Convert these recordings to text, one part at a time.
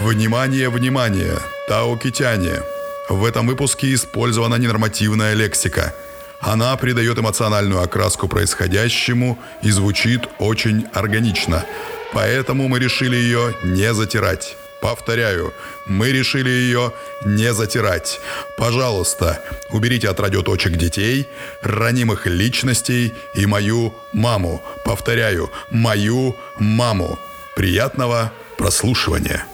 Внимание, внимание! Таукитяне! В этом выпуске использована ненормативная лексика. Она придает эмоциональную окраску происходящему и звучит очень органично. Поэтому мы решили ее не затирать. Повторяю, мы решили ее не затирать. Пожалуйста, уберите от радиоточек детей, ранимых личностей и мою маму. Повторяю, мою маму. Приятного прослушивания.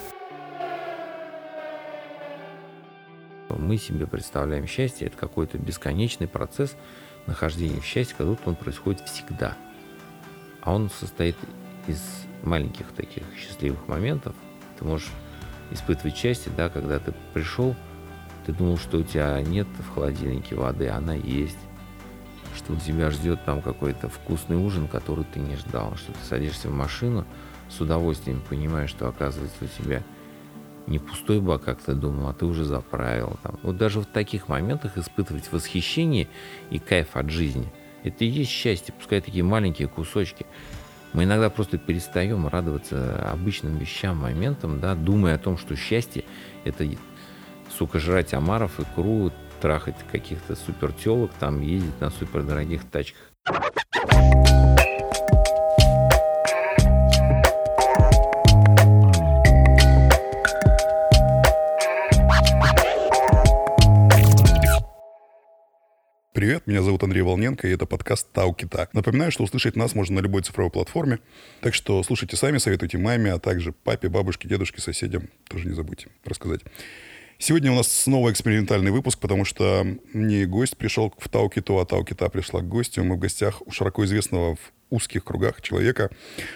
Мы себе представляем счастье, это какой-то бесконечный процесс нахождения в счастье, как он происходит всегда. А он состоит из маленьких таких счастливых моментов. Ты можешь испытывать счастье, да, когда ты пришел, ты думал, что у тебя нет в холодильнике воды, она есть, что у тебя ждет там какой-то вкусный ужин, который ты не ждал, что ты садишься в машину, с удовольствием понимаешь, что оказывается у тебя не пустой бак, как ты думал, а ты уже заправил. Там. Вот даже в таких моментах испытывать восхищение и кайф от жизни. Это и есть счастье, пускай такие маленькие кусочки. Мы иногда просто перестаем радоваться обычным вещам, моментам, да, думая о том, что счастье – это, сука, жрать омаров, икру, трахать каких-то супертелок, там, ездить на супердорогих тачках. Привет, меня зовут Андрей Волненко, и это подкаст Тау Кита. Напоминаю, что услышать нас можно на любой цифровой платформе, так что слушайте сами, советуйте маме, а также папе, бабушке, дедушке, соседям. Тоже не забудьте рассказать. Сегодня у нас снова экспериментальный выпуск, потому что мне гость пришел в Тау Киту, а Тау Кита пришла к гостю. Мы в гостях у широко известного в узких кругах человека,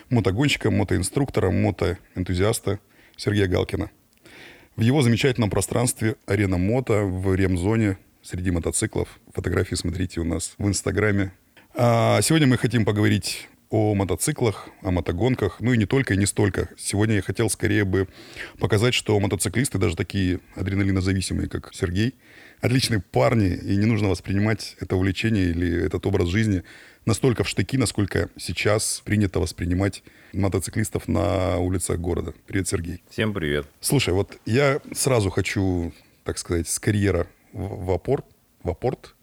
мотогонщика, мотоинструктора, мотоэнтузиаста Сергея Галкина. В его замечательном пространстве арена мото в ремзоне среди мотоциклов. Фотографии смотрите у нас в Инстаграме. А сегодня мы хотим поговорить о мотоциклах, о мотогонках, ну и не только, и не столько. Сегодня я хотел скорее бы показать, что мотоциклисты, даже такие адреналинозависимые, как Сергей, отличные парни, и не нужно воспринимать это увлечение или этот образ жизни настолько в штыки, насколько сейчас принято воспринимать мотоциклистов на улицах города. Привет, Сергей. Всем привет. Слушай, вот я сразу хочу, так сказать, с карьера в апорт, в апорт,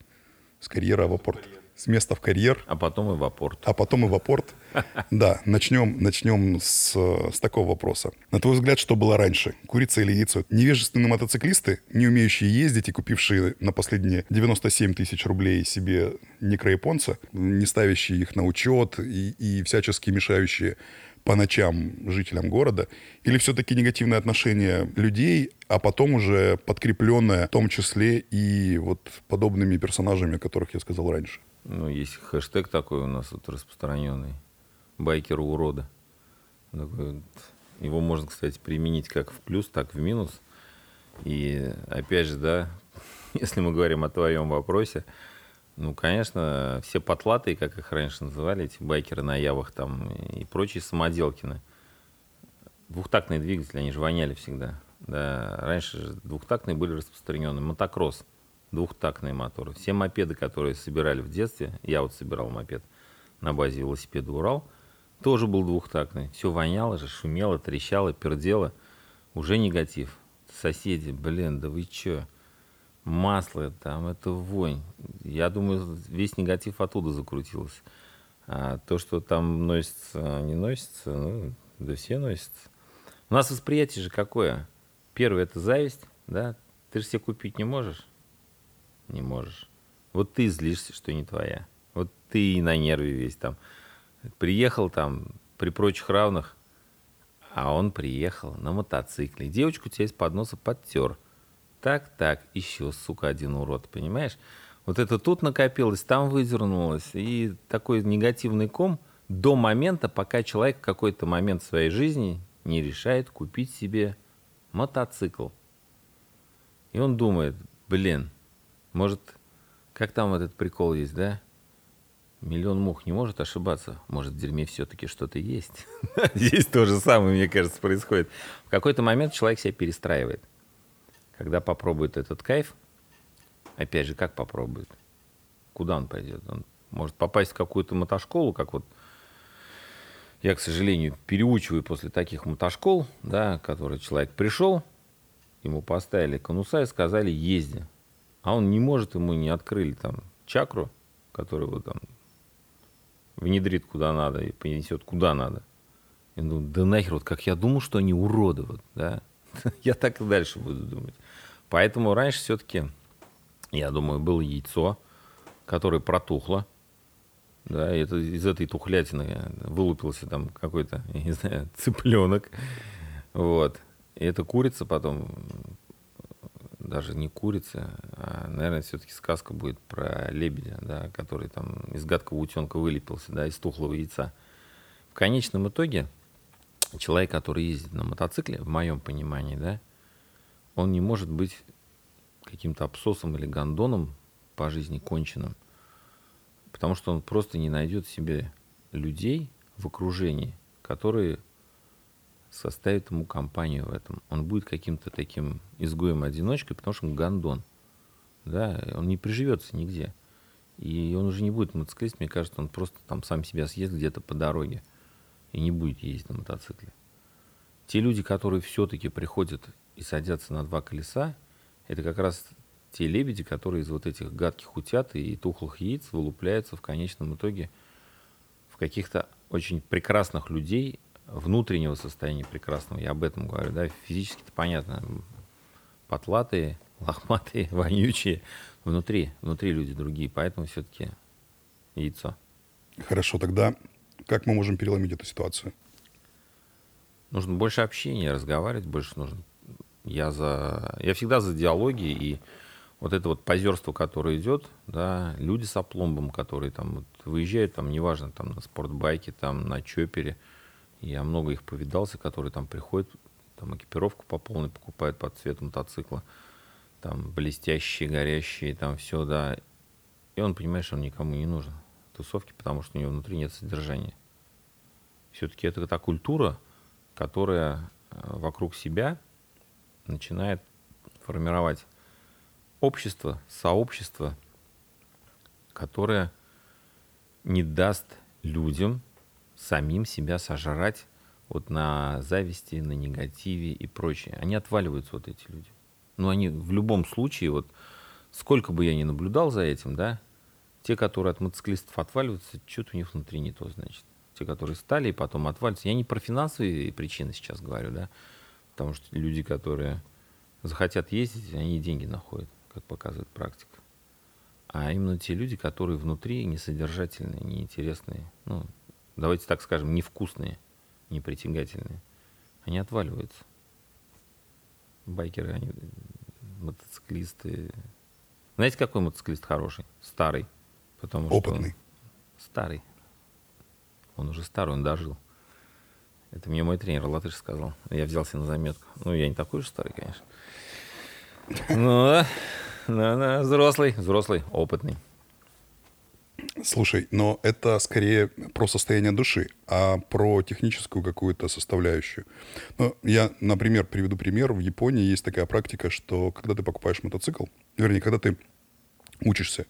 с карьера в апорт, с места в карьер. А потом и в апорт. А потом и в апорт. Да, начнем, начнем с, с такого вопроса. На твой взгляд, что было раньше? Курица или яйцо? Невежественные мотоциклисты, не умеющие ездить и купившие на последние 97 тысяч рублей себе некрояпонца, не ставящие их на учет и, и всячески мешающие по ночам жителям города, или все-таки негативное отношение людей, а потом уже подкрепленное в том числе и вот подобными персонажами, о которых я сказал раньше? Ну, есть хэштег такой у нас вот распространенный. Байкеру урода. Его можно, кстати, применить как в плюс, так и в минус. И опять же, да, если мы говорим о твоем вопросе, ну, конечно, все потлатые, как их раньше называли, эти байкеры на явах там и прочие самоделкины. Двухтактные двигатели, они же воняли всегда. Да, раньше же двухтактные были распространены. Мотокросс, двухтактные моторы. Все мопеды, которые собирали в детстве, я вот собирал мопед на базе велосипеда «Урал», тоже был двухтактный. Все воняло же, шумело, трещало, пердело. Уже негатив. Соседи, блин, да вы чё? Масло, там, это вонь. Я думаю, весь негатив оттуда закрутился. А то, что там носится, не носится, ну, да все носятся. У нас восприятие же какое? Первое – это зависть, да? Ты же себе купить не можешь? Не можешь. Вот ты злишься, что не твоя. Вот ты и на нерве весь там. Приехал там при прочих равных, а он приехал на мотоцикле. Девочку тебе из-под носа подтер – так, так, еще, сука, один урод, понимаешь? Вот это тут накопилось, там выдернулось. И такой негативный ком до момента, пока человек в какой-то момент своей жизни не решает купить себе мотоцикл. И он думает, блин, может, как там этот прикол есть, да? Миллион мух не может ошибаться. Может, в дерьме все-таки что-то есть. Здесь то же самое, мне кажется, происходит. В какой-то момент человек себя перестраивает когда попробует этот кайф, опять же, как попробует? Куда он пойдет? Он может попасть в какую-то мотошколу, как вот я, к сожалению, переучиваю после таких мотошкол, да, который человек пришел, ему поставили конуса и сказали езди. А он не может, ему не открыли там чакру, которую его там внедрит куда надо и понесет куда надо. Я думаю, да нахер, вот как я думал, что они уроды, вот, да, я так и дальше буду думать. Поэтому раньше все-таки, я думаю, было яйцо, которое протухло, да, и это, из этой тухлятины вылупился там какой-то, я не знаю, цыпленок, вот. И эта курица потом, даже не курица, а, наверное, все-таки сказка будет про лебедя, да, который там из гадкого утенка вылепился, да, из тухлого яйца. В конечном итоге человек, который ездит на мотоцикле, в моем понимании, да, он не может быть каким-то абсосом или гондоном по жизни конченным, потому что он просто не найдет себе людей в окружении, которые составит ему компанию в этом. Он будет каким-то таким изгоем-одиночкой, потому что он гондон. Да, он не приживется нигде. И он уже не будет мотоциклист, мне кажется, он просто там сам себя съест где-то по дороге и не будет ездить на мотоцикле. Те люди, которые все-таки приходят и садятся на два колеса, это как раз те лебеди, которые из вот этих гадких утят и тухлых яиц вылупляются в конечном итоге в каких-то очень прекрасных людей, внутреннего состояния прекрасного, я об этом говорю, да, физически-то понятно, потлатые, лохматые, вонючие, внутри, внутри люди другие, поэтому все-таки яйцо. Хорошо, тогда как мы можем переломить эту ситуацию? Нужно больше общения, разговаривать больше нужно. Я за, я всегда за диалоги и вот это вот позерство, которое идет, да, люди с опломбом, которые там вот выезжают, там, неважно, там на спортбайке, там на чопере, я много их повидался, которые там приходят, там экипировку по полной покупают под цвет мотоцикла, там блестящие, горящие, там все, да. И он понимает, что он никому не нужен. Тусовки, потому что у него внутри нет содержания. Все-таки это та культура, которая э, вокруг себя начинает формировать общество, сообщество, которое не даст людям самим себя сожрать вот на зависти, на негативе и прочее. Они отваливаются, вот эти люди. Но они в любом случае, вот сколько бы я ни наблюдал за этим, да, те, которые от мотоциклистов отваливаются, что-то у них внутри не то, значит. Те, которые стали и потом отваливаются. Я не про финансовые причины сейчас говорю, да, потому что люди, которые захотят ездить, они деньги находят, как показывает практика. А именно те люди, которые внутри несодержательные, неинтересные, ну, давайте так скажем, невкусные, непритягательные, они отваливаются. Байкеры, они мотоциклисты. Знаете, какой мотоциклист хороший? Старый. Потому Опытный. Что он старый. Он уже старый, он дожил. Это мне мой тренер Латыш сказал. Я взялся на заметку. Ну, я не такой же старый, конечно. Ну да, да, взрослый, взрослый, опытный. Слушай, но это скорее про состояние души, а про техническую какую-то составляющую. Ну, я, например, приведу пример. В Японии есть такая практика, что когда ты покупаешь мотоцикл, вернее, когда ты учишься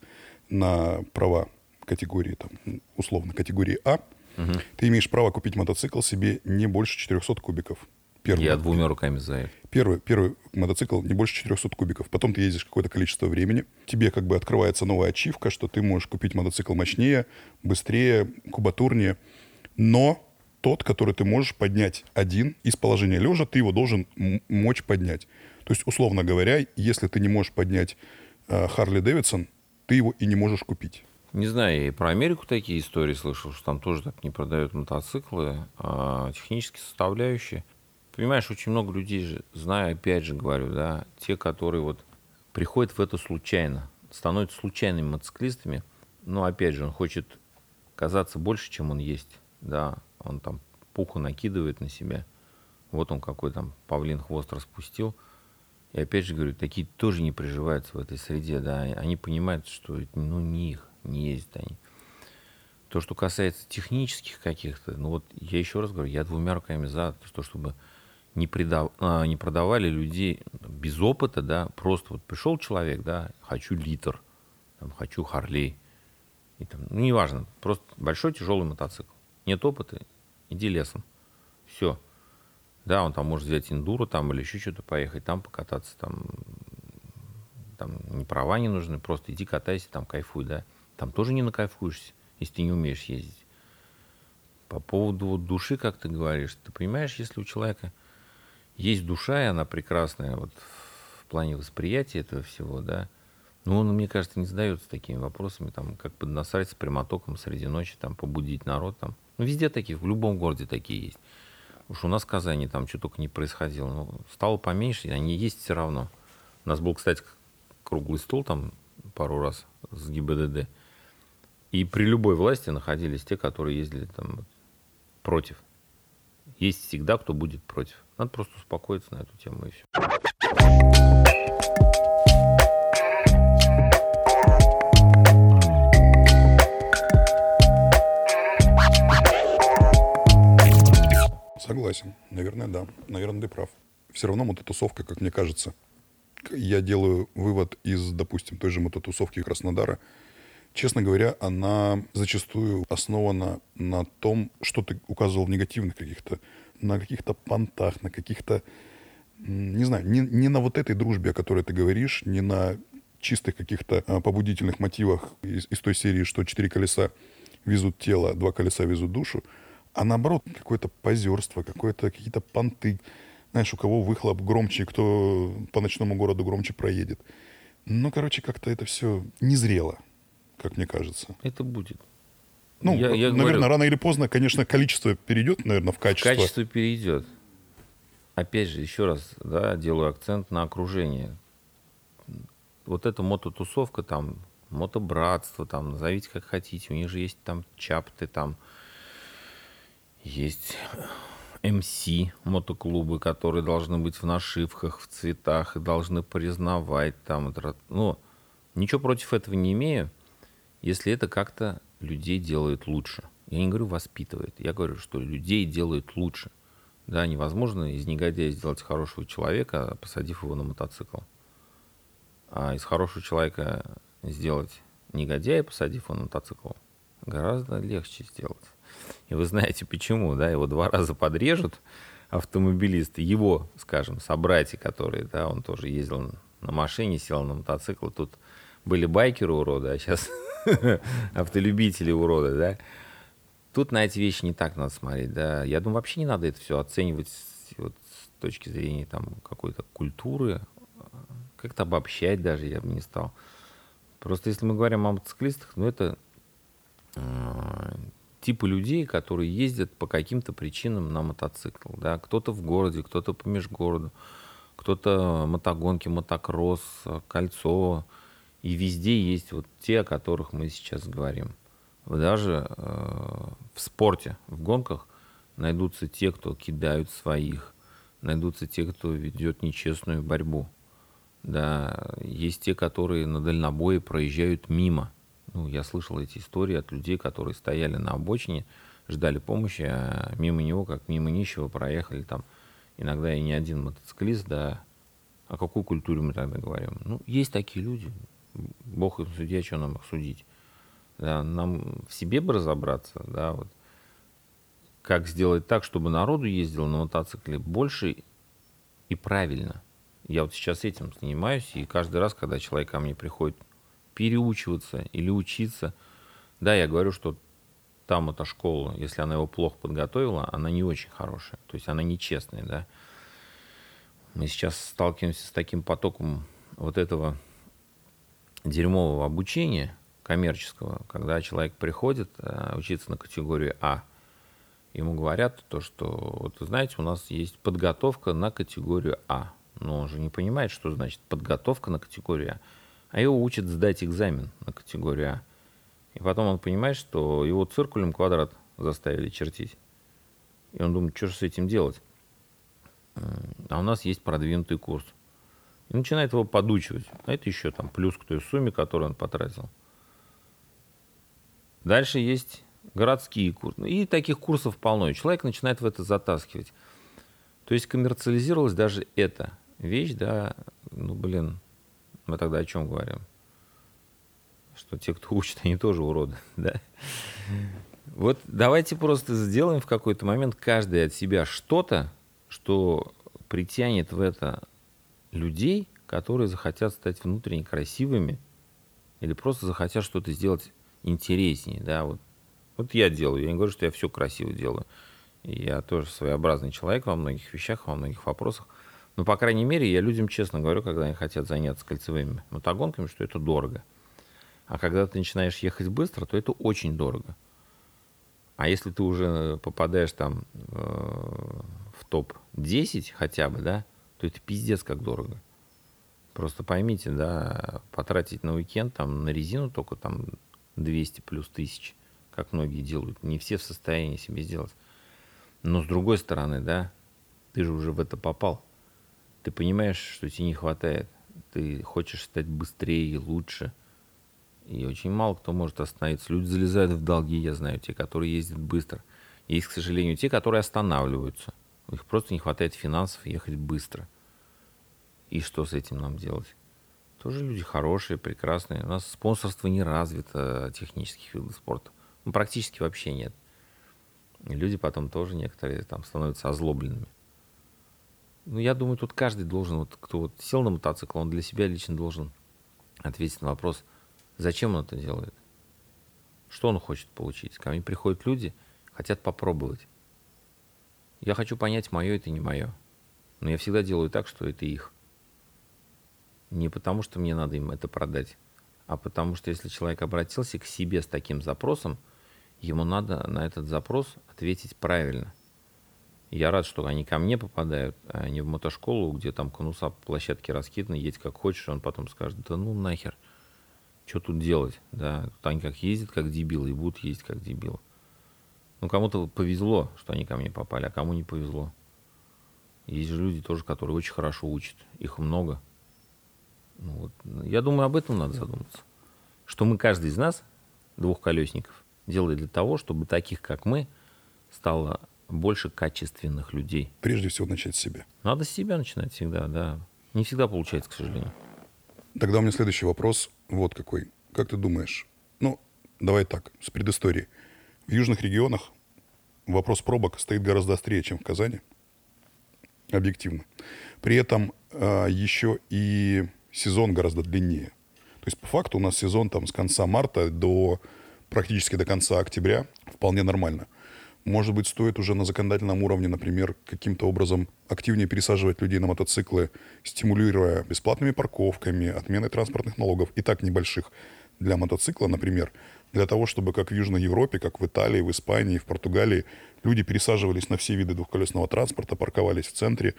на права категории, там, условно, категории А, угу. ты имеешь право купить мотоцикл себе не больше 400 кубиков. Первый. Я двумя руками за это. Первый, первый мотоцикл не больше 400 кубиков. Потом ты ездишь какое-то количество времени. Тебе как бы открывается новая ачивка, что ты можешь купить мотоцикл мощнее, быстрее, кубатурнее. Но тот, который ты можешь поднять один из положения лежа, ты его должен мочь поднять. То есть, условно говоря, если ты не можешь поднять Харли э, Дэвидсон, ты его и не можешь купить. Не знаю, я и про Америку такие истории слышал, что там тоже так не продают мотоциклы, а технические составляющие. Понимаешь, очень много людей же, знаю, опять же говорю, да, те, которые вот приходят в это случайно, становятся случайными мотоциклистами, но опять же, он хочет казаться больше, чем он есть, да, он там пуху накидывает на себя, вот он какой там павлин хвост распустил, и опять же говорю, такие тоже не приживаются в этой среде, да, они понимают, что ну не их, не ездят они. То, что касается технических каких-то, ну вот я еще раз говорю, я двумя руками за то, чтобы не, предав, а, не продавали людей без опыта, да, просто вот пришел человек, да, хочу литр, там, хочу Харлей, и там, ну, неважно, просто большой тяжелый мотоцикл. Нет опыта, иди лесом. Все. Да, он там может взять индуру там или еще что-то поехать, там покататься, там, там ни права не нужны, просто иди катайся, там кайфуй, да. Там тоже не накайфуешься, если ты не умеешь ездить. По поводу вот души, как ты говоришь, ты понимаешь, если у человека есть душа, и она прекрасная вот в плане восприятия этого всего, да, ну, он, мне кажется, не задается такими вопросами, там, как поднасрать с прямотоком среди ночи, там, побудить народ, там. Ну, везде такие, в любом городе такие есть. Уж у нас в Казани там что только не происходило. Но ну, стало поменьше, они есть все равно. У нас был, кстати, круглый стол там пару раз с ГИБДД. И при любой власти находились те, которые ездили там против. Есть всегда, кто будет против. Надо просто успокоиться на эту тему и все. Согласен. Наверное, да. Наверное, ты прав. Все равно мототусовка, как мне кажется, я делаю вывод из, допустим, той же мототусовки Краснодара. Честно говоря, она зачастую основана на том, что ты указывал в негативных каких-то, на каких-то понтах, на каких-то, не знаю, не, не на вот этой дружбе, о которой ты говоришь, не на чистых каких-то а, побудительных мотивах из, из той серии, что четыре колеса везут тело, два колеса везут душу, а наоборот какое-то позерство, какое-то какие-то понты. Знаешь, у кого выхлоп громче, кто по ночному городу громче проедет. Ну, короче, как-то это все незрело, как мне кажется. Это будет. Ну, я, я наверное, говорю, рано или поздно, конечно, количество перейдет, наверное, в качество. Качество перейдет. Опять же, еще раз, да, делаю акцент на окружение. Вот эта мототусовка, там, мотобратство, там, назовите как хотите, у них же есть там чапты, там, есть МС мотоклубы, которые должны быть в нашивках, в цветах и должны признавать там. Ну, ничего против этого не имею, если это как-то людей делает лучше. Я не говорю воспитывает, я говорю, что людей делает лучше. Да, невозможно из негодяя сделать хорошего человека, посадив его на мотоцикл. А из хорошего человека сделать негодяя, посадив его на мотоцикл, гораздо легче сделать. И вы знаете почему, да, его два раза подрежут автомобилисты, его, скажем, собратья, которые, да, он тоже ездил на машине, сел на мотоцикл, тут были байкеры уроды, а сейчас автолюбители уроды, да. Тут на эти вещи не так надо смотреть, да. Я думаю, вообще не надо это все оценивать вот с точки зрения там какой-то культуры, как-то обобщать даже я бы не стал. Просто если мы говорим о мотоциклистах, ну это э, типы людей, которые ездят по каким-то причинам на мотоцикл. Да? Кто-то в городе, кто-то по межгороду, кто-то мотогонки, мотокросс, кольцо. И везде есть вот те, о которых мы сейчас говорим. Даже э, в спорте, в гонках найдутся те, кто кидают своих, найдутся те, кто ведет нечестную борьбу. Да, есть те, которые на дальнобое проезжают мимо – ну, я слышал эти истории от людей, которые стояли на обочине, ждали помощи, а мимо него, как мимо нищего, проехали там иногда и не один мотоциклист, да. О какой культуре мы тогда говорим? Ну, есть такие люди. Бог им судья, что нам их судить? Да, нам в себе бы разобраться, да, вот. Как сделать так, чтобы народу ездил на мотоцикле больше и правильно. Я вот сейчас этим занимаюсь, и каждый раз, когда человек ко мне приходит переучиваться или учиться. Да, я говорю, что там эта школа, если она его плохо подготовила, она не очень хорошая. То есть она нечестная, да. Мы сейчас сталкиваемся с таким потоком вот этого дерьмового обучения коммерческого, когда человек приходит а, учиться на категорию А, ему говорят то, что, вот знаете, у нас есть подготовка на категорию А. Но он же не понимает, что значит подготовка на категорию А а его учат сдать экзамен на категорию А. И потом он понимает, что его циркулем квадрат заставили чертить. И он думает, что же с этим делать? А у нас есть продвинутый курс. И начинает его подучивать. А это еще там плюс к той сумме, которую он потратил. Дальше есть городские курсы. И таких курсов полно. И человек начинает в это затаскивать. То есть коммерциализировалась даже эта вещь, да, ну, блин, мы тогда о чем говорим? Что те, кто учат, они тоже уроды, да? Вот давайте просто сделаем в какой-то момент каждый от себя что-то, что притянет в это людей, которые захотят стать внутренне красивыми или просто захотят что-то сделать интереснее, да, вот. Вот я делаю, я не говорю, что я все красиво делаю. Я тоже своеобразный человек во многих вещах, во многих вопросах. Но, по крайней мере, я людям честно говорю, когда они хотят заняться кольцевыми мотогонками, что это дорого. А когда ты начинаешь ехать быстро, то это очень дорого. А если ты уже попадаешь там э, в топ-10 хотя бы, да, то это пиздец как дорого. Просто поймите, да, потратить на уикенд там на резину только там 200 плюс тысяч, как многие делают. Не все в состоянии себе сделать. Но с другой стороны, да, ты же уже в это попал. Ты понимаешь, что тебе не хватает. Ты хочешь стать быстрее и лучше. И очень мало кто может остановиться. Люди залезают в долги, я знаю, те, которые ездят быстро. Есть, к сожалению, те, которые останавливаются. У них просто не хватает финансов ехать быстро. И что с этим нам делать? Тоже люди хорошие, прекрасные. У нас спонсорство не развито технических видов спорта. Ну, практически вообще нет. И люди потом тоже некоторые там становятся озлобленными. Ну, я думаю, тут каждый должен, вот кто вот сел на мотоцикл, он для себя лично должен ответить на вопрос, зачем он это делает, что он хочет получить. Ко мне приходят люди, хотят попробовать. Я хочу понять, мое это не мое. Но я всегда делаю так, что это их. Не потому, что мне надо им это продать, а потому что если человек обратился к себе с таким запросом, ему надо на этот запрос ответить правильно. Я рад, что они ко мне попадают, а не в мотошколу, где там конуса по площадке раскиданы, едь как хочешь, он потом скажет, да ну нахер, что тут делать, да, тут они как ездят как дебилы и будут ездить как дебилы. Ну, кому-то повезло, что они ко мне попали, а кому не повезло. Есть же люди тоже, которые очень хорошо учат, их много. Ну, вот. Я думаю, об этом надо задуматься. Что мы, каждый из нас, двухколесников, делает для того, чтобы таких, как мы, стало больше качественных людей. Прежде всего начать с себя. Надо с себя начинать всегда, да. Не всегда получается, к сожалению. Тогда у меня следующий вопрос вот какой. Как ты думаешь? Ну, давай так, с предыстории. В южных регионах вопрос пробок стоит гораздо острее, чем в Казани. Объективно. При этом э, еще и сезон гораздо длиннее. То есть, по факту, у нас сезон там с конца марта до практически до конца октября вполне нормально. Может быть, стоит уже на законодательном уровне, например, каким-то образом активнее пересаживать людей на мотоциклы, стимулируя бесплатными парковками, отменой транспортных налогов, и так небольших для мотоцикла, например, для того, чтобы как в Южной Европе, как в Италии, в Испании, в Португалии, люди пересаживались на все виды двухколесного транспорта, парковались в центре,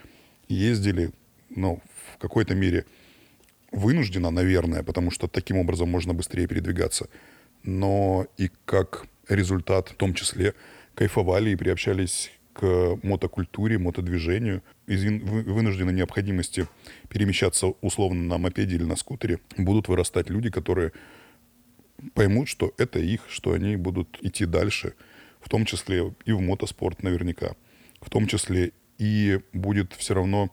ездили, ну, в какой-то мере вынужденно, наверное, потому что таким образом можно быстрее передвигаться, но и как результат в том числе кайфовали и приобщались к мотокультуре, мотодвижению, из вынужденной необходимости перемещаться условно на мопеде или на скутере, будут вырастать люди, которые поймут, что это их, что они будут идти дальше, в том числе и в мотоспорт наверняка, в том числе и будет все равно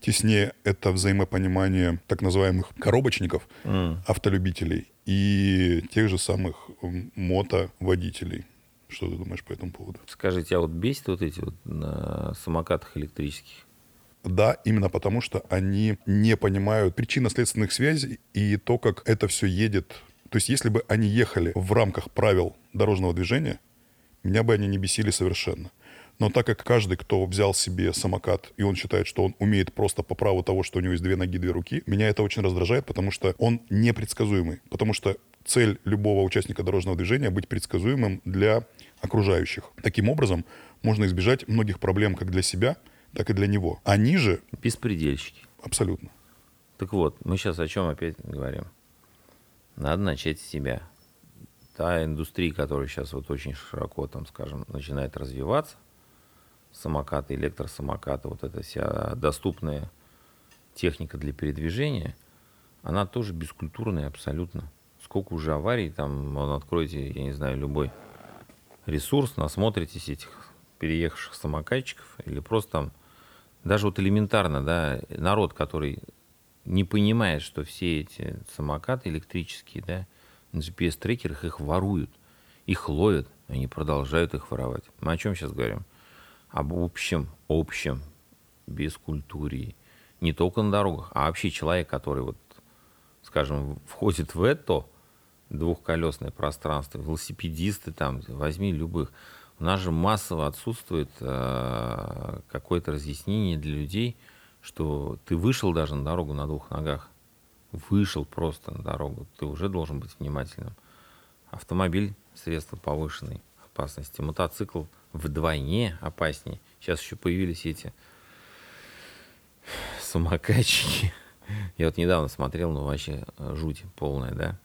теснее это взаимопонимание так называемых коробочников, mm. автолюбителей и тех же самых мотоводителей. Что ты думаешь по этому поводу? Скажите, а вот бесит вот эти вот на самокатах электрических? Да, именно потому, что они не понимают причинно-следственных связей и то, как это все едет. То есть, если бы они ехали в рамках правил дорожного движения, меня бы они не бесили совершенно. Но так как каждый, кто взял себе самокат, и он считает, что он умеет просто по праву того, что у него есть две ноги, две руки, меня это очень раздражает, потому что он непредсказуемый. Потому что цель любого участника дорожного движения быть предсказуемым для окружающих. Таким образом, можно избежать многих проблем как для себя, так и для него. Они же... Беспредельщики. Абсолютно. Так вот, мы сейчас о чем опять говорим? Надо начать с себя. Та индустрия, которая сейчас вот очень широко, там, скажем, начинает развиваться, самокаты, электросамокаты, вот эта вся доступная техника для передвижения, она тоже бескультурная абсолютно. Сколько уже аварий, там, вон, откройте, я не знаю, любой ресурс, насмотритесь этих переехавших самокатчиков, или просто там, даже вот элементарно, да, народ, который не понимает, что все эти самокаты электрические, да, на GPS-трекерах их воруют, их ловят, Они продолжают их воровать. Мы о чем сейчас говорим? Об общем, общем, без культуры. Не только на дорогах, а вообще человек, который вот, скажем, входит в это двухколесное пространство, велосипедисты там, возьми любых. У нас же массово отсутствует э, какое-то разъяснение для людей, что ты вышел даже на дорогу на двух ногах, вышел просто на дорогу, ты уже должен быть внимательным. Автомобиль – средство повышенной опасности, мотоцикл вдвойне опаснее. Сейчас еще появились эти самокатчики. Я вот недавно смотрел, ну вообще э, жуть полная, да.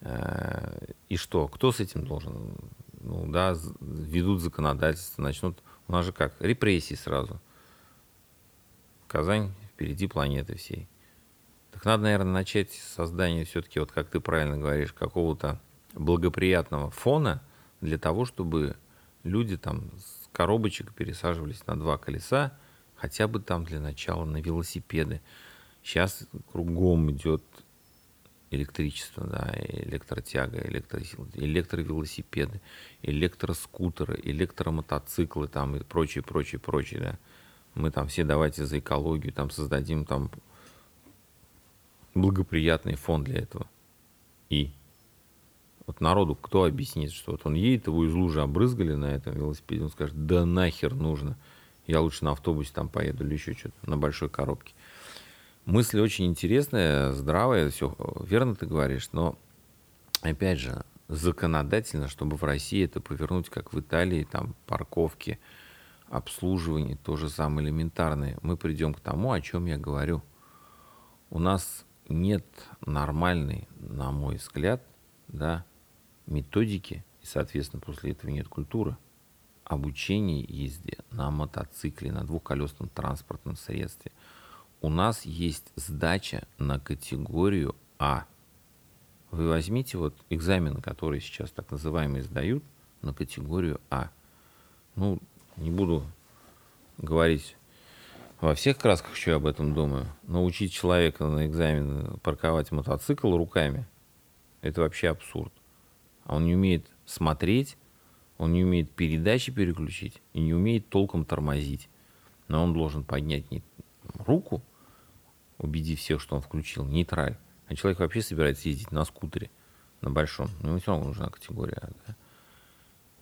Э, и что? Кто с этим должен? Ну да, ведут законодательство, начнут... У нас же как? Репрессии сразу. Казань впереди планеты всей. Так надо, наверное, начать создание все-таки, вот как ты правильно говоришь, какого-то благоприятного фона для того, чтобы люди там с коробочек пересаживались на два колеса, хотя бы там для начала на велосипеды. Сейчас кругом идет электричество, да, электротяга, электро, электровелосипеды, электроскутеры, электромотоциклы там и прочее, прочее, прочее, да. Мы там все давайте за экологию там создадим там благоприятный фон для этого. И вот народу кто объяснит, что вот он едет, его из лужи обрызгали на этом велосипеде, он скажет, да нахер нужно, я лучше на автобусе там поеду или еще что-то, на большой коробке. Мысль очень интересная, здравая, все верно ты говоришь, но опять же, законодательно, чтобы в России это повернуть, как в Италии, там парковки, обслуживание, то же самое элементарное, мы придем к тому, о чем я говорю. У нас нет нормальной, на мой взгляд, да, методики, и, соответственно, после этого нет культуры, обучения езде на мотоцикле, на двухколесном транспортном средстве. У нас есть сдача на категорию А. Вы возьмите вот экзамены, которые сейчас так называемые сдают, на категорию А. Ну, не буду говорить во всех красках, что я об этом думаю. Научить человека на экзамен парковать мотоцикл руками – это вообще абсурд а он не умеет смотреть, он не умеет передачи переключить и не умеет толком тормозить. Но он должен поднять не руку, убедив всех, что он включил нейтраль, а человек вообще собирается ездить на скутере, на большом. Ну, ему все равно нужна категория. Да?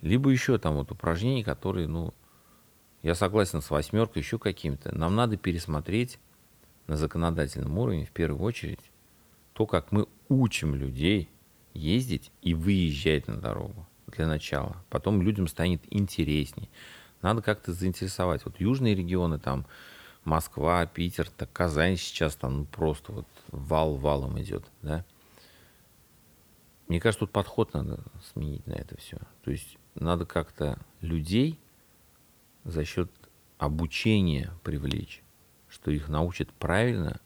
Либо еще там вот упражнения, которые, ну, я согласен с восьмеркой, еще какими-то. Нам надо пересмотреть на законодательном уровне, в первую очередь, то, как мы учим людей ездить и выезжать на дорогу для начала. Потом людям станет интересней. Надо как-то заинтересовать. Вот южные регионы, там Москва, Питер, так Казань сейчас там ну, просто вот вал валом идет, да. Мне кажется, тут подход надо сменить на это все. То есть надо как-то людей за счет обучения привлечь, что их научат правильно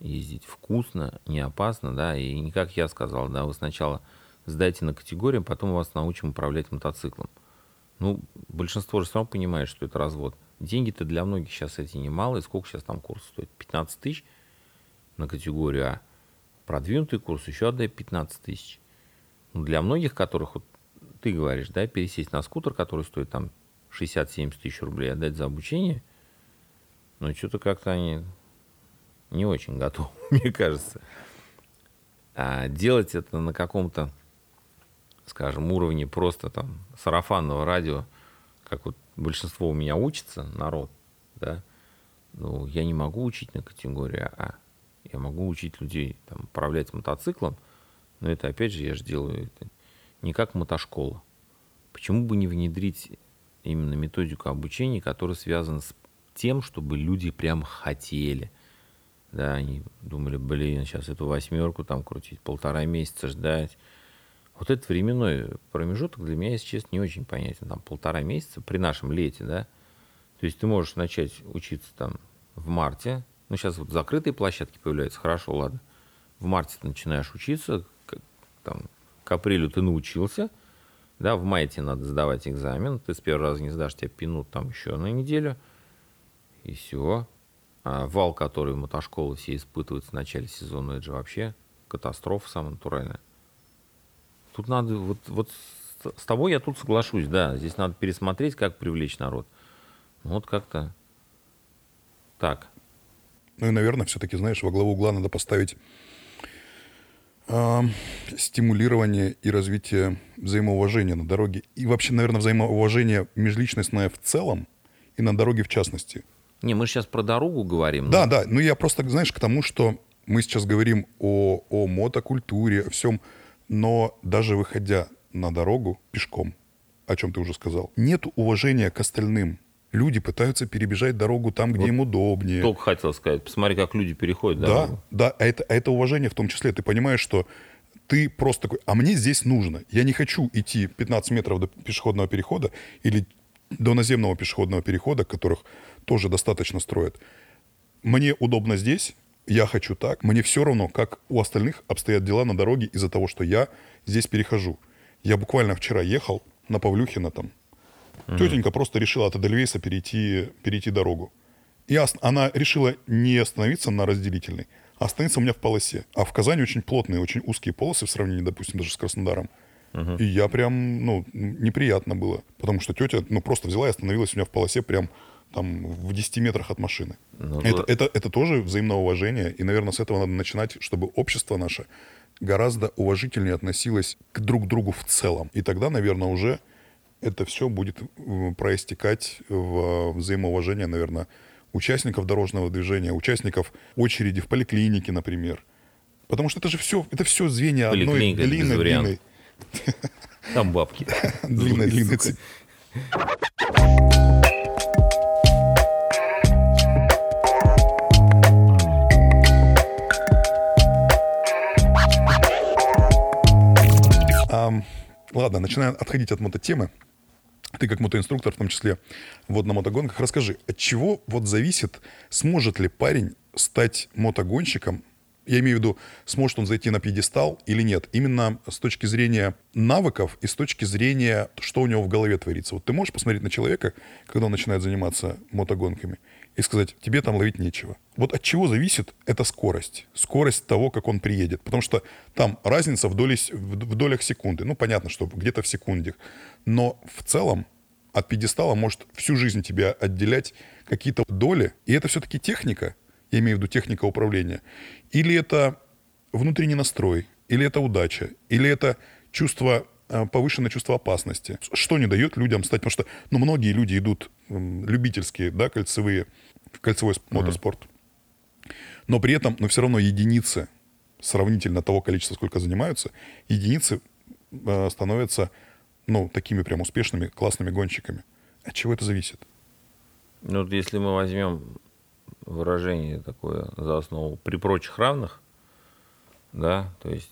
ездить вкусно, не опасно, да, и не как я сказал, да, вы сначала сдайте на категорию, потом вас научим управлять мотоциклом. Ну, большинство же равно понимает, что это развод. Деньги-то для многих сейчас эти немалые. Сколько сейчас там курс стоит? 15 тысяч на категорию А. Продвинутый курс еще отдай 15 тысяч. Ну, для многих, которых, вот ты говоришь, да, пересесть на скутер, который стоит там 60-70 тысяч рублей, отдать за обучение, ну, что-то как-то они не очень готов, мне кажется. А делать это на каком-то, скажем, уровне просто там сарафанного радио, как вот большинство у меня учится, народ, да, ну, я не могу учить на категории А. Я могу учить людей там, управлять мотоциклом, но это, опять же, я же делаю это не как мотошкола. Почему бы не внедрить именно методику обучения, которая связана с тем, чтобы люди прям хотели – да, они думали, блин, сейчас эту восьмерку там крутить, полтора месяца ждать. Вот этот временной промежуток для меня, если честно, не очень понятен. Там полтора месяца при нашем лете, да. То есть ты можешь начать учиться там в марте. Ну, сейчас вот закрытые площадки появляются, хорошо, ладно. В марте ты начинаешь учиться, там, к апрелю ты научился, да, в мае тебе надо сдавать экзамен, ты с первого раза не сдашь, тебя пинут там еще на неделю, и все. А вал, который мотошколы все испытывают в начале сезона, это же вообще катастрофа самая натуральная. Тут надо вот, вот с тобой я тут соглашусь, да. Здесь надо пересмотреть, как привлечь народ. Вот как-то так. Ну и, наверное, все-таки, знаешь, во главу угла надо поставить стимулирование и развитие взаимоуважения на дороге. И вообще, наверное, взаимоуважение межличностное в целом и на дороге в частности. Не, мы сейчас про дорогу говорим. Да, но... да. Ну я просто, знаешь, к тому, что мы сейчас говорим о, о мотокультуре, о всем, но даже выходя на дорогу пешком, о чем ты уже сказал, нет уважения к остальным люди пытаются перебежать дорогу там, где вот им удобнее. Только хотел сказать, посмотри, как люди переходят дорогу. Да, да, это, это уважение в том числе. Ты понимаешь, что ты просто такой, а мне здесь нужно. Я не хочу идти 15 метров до пешеходного перехода или до наземного пешеходного перехода, которых тоже достаточно строят. Мне удобно здесь, я хочу так. Мне все равно, как у остальных обстоят дела на дороге из-за того, что я здесь перехожу. Я буквально вчера ехал на Павлюхина там, Угу. Тетенька просто решила от Эдельвейса перейти, перейти дорогу. И она решила не остановиться на разделительной, а остановиться у меня в полосе. А в Казани очень плотные, очень узкие полосы в сравнении, допустим, даже с Краснодаром. Угу. И я прям, ну, неприятно было. Потому что тетя, ну, просто взяла и остановилась у меня в полосе прям там в 10 метрах от машины. Ну, это, да. это, это тоже взаимное уважение. И, наверное, с этого надо начинать, чтобы общество наше гораздо уважительнее относилось к друг другу в целом. И тогда, наверное, уже это все будет э, проистекать в взаимоуважение, наверное, участников дорожного движения, участников очереди в поликлинике, например. Потому что это же все, это все звенья одной длинной, длинной. Там бабки. Длинной, длинной цепи. Ладно, начинаем отходить от мототемы ты как мотоинструктор, в том числе вот на мотогонках, расскажи, от чего вот зависит, сможет ли парень стать мотогонщиком, я имею в виду, сможет он зайти на пьедестал или нет, именно с точки зрения навыков и с точки зрения, что у него в голове творится. Вот ты можешь посмотреть на человека, когда он начинает заниматься мотогонками, и сказать, тебе там ловить нечего. Вот от чего зависит эта скорость? Скорость того, как он приедет. Потому что там разница в, доли, в долях секунды. Ну, понятно, что где-то в секунде. Но в целом от пьедестала может всю жизнь тебя отделять какие-то доли. И это все-таки техника, я имею в виду техника управления. Или это внутренний настрой, или это удача, или это чувство повышенное чувство опасности. Что не дает людям стать... Потому что ну, многие люди идут любительские, да, кольцевые, кольцевой mm-hmm. мотоспорт. Но при этом, но все равно единицы, сравнительно того количества, сколько занимаются, единицы э, становятся ну, такими прям успешными, классными гонщиками. От чего это зависит? Ну, вот если мы возьмем выражение такое за основу при прочих равных, да, то есть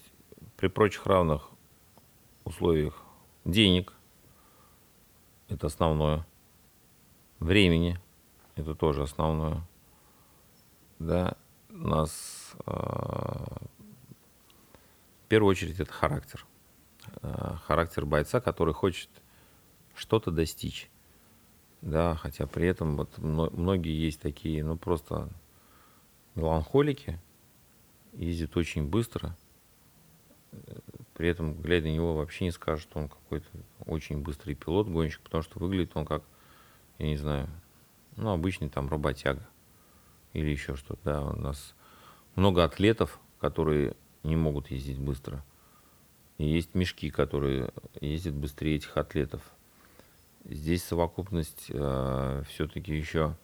при прочих равных условиях денег, это основное, времени, это тоже основное, да, нас э, в первую очередь это характер. Э, характер бойца, который хочет что-то достичь. Да, хотя при этом вот многие есть такие, ну просто меланхолики, ездит очень быстро, при этом, глядя на него, вообще не скажет, что он какой-то очень быстрый пилот, гонщик, потому что выглядит он как, я не знаю, ну, обычный там работяга или еще что-то. Да, у нас много атлетов, которые не могут ездить быстро. И есть мешки, которые ездят быстрее этих атлетов. Здесь совокупность э, все-таки еще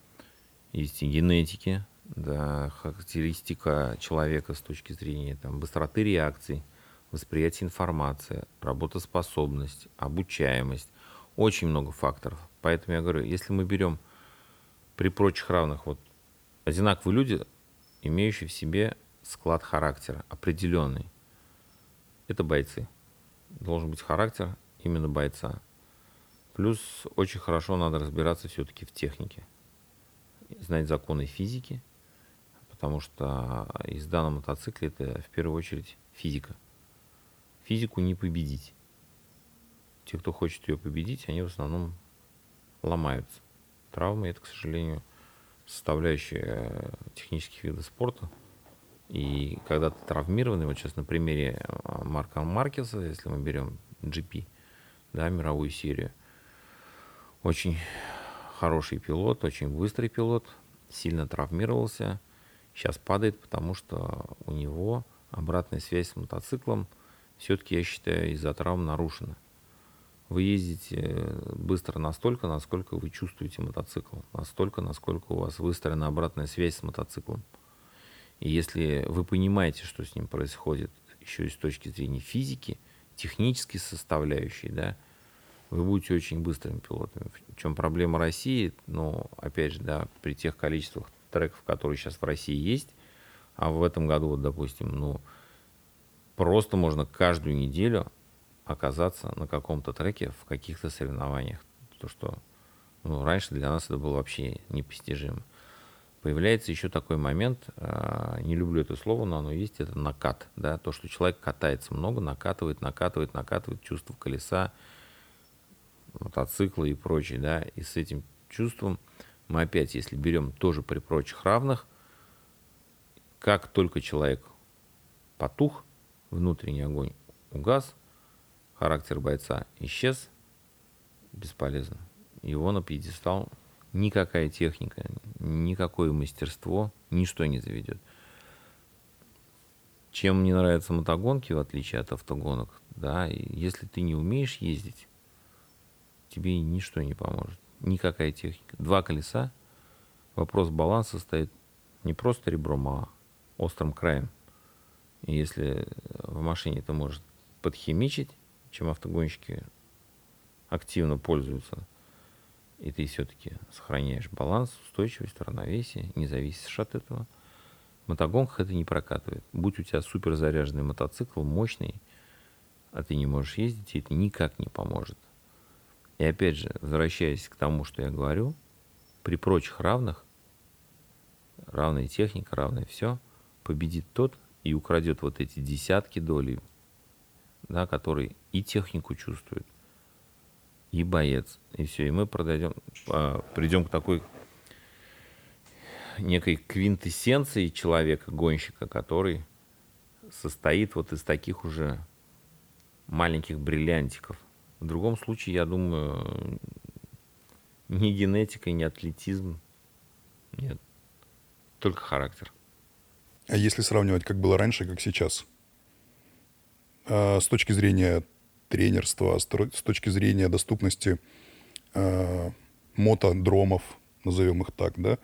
есть и генетики, да, характеристика человека с точки зрения там, быстроты реакций, восприятия информации, работоспособность, обучаемость. Очень много факторов. Поэтому я говорю, если мы берем при прочих равных вот одинаковые люди, имеющие в себе склад характера определенный, это бойцы. Должен быть характер именно бойца. Плюс очень хорошо надо разбираться все-таки в технике. Знать законы физики, потому что езда на мотоцикле это в первую очередь физика. Физику не победить. Те, кто хочет ее победить, они в основном ломаются. Травмы это, к сожалению, составляющая технических видов спорта. И когда ты травмированный, вот сейчас на примере а, Марка Маркеса, если мы берем GP, да, мировую серию. Очень хороший пилот, очень быстрый пилот, сильно травмировался, сейчас падает, потому что у него обратная связь с мотоциклом все-таки, я считаю, из-за травм нарушена. Вы ездите быстро настолько, насколько вы чувствуете мотоцикл, настолько, насколько у вас выстроена обратная связь с мотоциклом. И если вы понимаете, что с ним происходит, еще и с точки зрения физики, технической составляющей, да, вы будете очень быстрыми пилотами. В чем проблема России? Ну, опять же, да, при тех количествах треков, которые сейчас в России есть, а в этом году, вот, допустим, ну, просто можно каждую неделю оказаться на каком-то треке в каких-то соревнованиях. То, что ну, раньше для нас это было вообще непостижимо. Появляется еще такой момент, э, не люблю это слово, но оно есть, это накат. Да? То, что человек катается много, накатывает, накатывает, накатывает чувство колеса, мотоцикла и прочее. Да? И с этим чувством мы опять, если берем тоже при прочих равных, как только человек потух, внутренний огонь угас, характер бойца исчез, бесполезно. Его на пьедестал никакая техника, никакое мастерство, ничто не заведет. Чем мне нравятся мотогонки, в отличие от автогонок, да, если ты не умеешь ездить, тебе ничто не поможет. Никакая техника. Два колеса, вопрос баланса стоит не просто ребром, а острым краем. Если в машине это может подхимичить, чем автогонщики активно пользуются, и ты все-таки сохраняешь баланс, устойчивость, равновесие, не зависишь от этого. В мотогонках это не прокатывает. Будь у тебя супер заряженный мотоцикл, мощный, а ты не можешь ездить, и это никак не поможет. И опять же, возвращаясь к тому, что я говорю, при прочих равных, равная техника, равное все, победит тот и украдет вот эти десятки долей, да, который и технику чувствует, и боец. И все. И мы продадем, а, придем к такой некой квинтэссенции человека, гонщика, который состоит вот из таких уже маленьких бриллиантиков. В другом случае, я думаю, ни генетика, ни атлетизм. Нет. Только характер. А если сравнивать, как было раньше, как сейчас? А, с точки зрения тренерства, с точки зрения доступности э, мотодромов, назовем их так, да,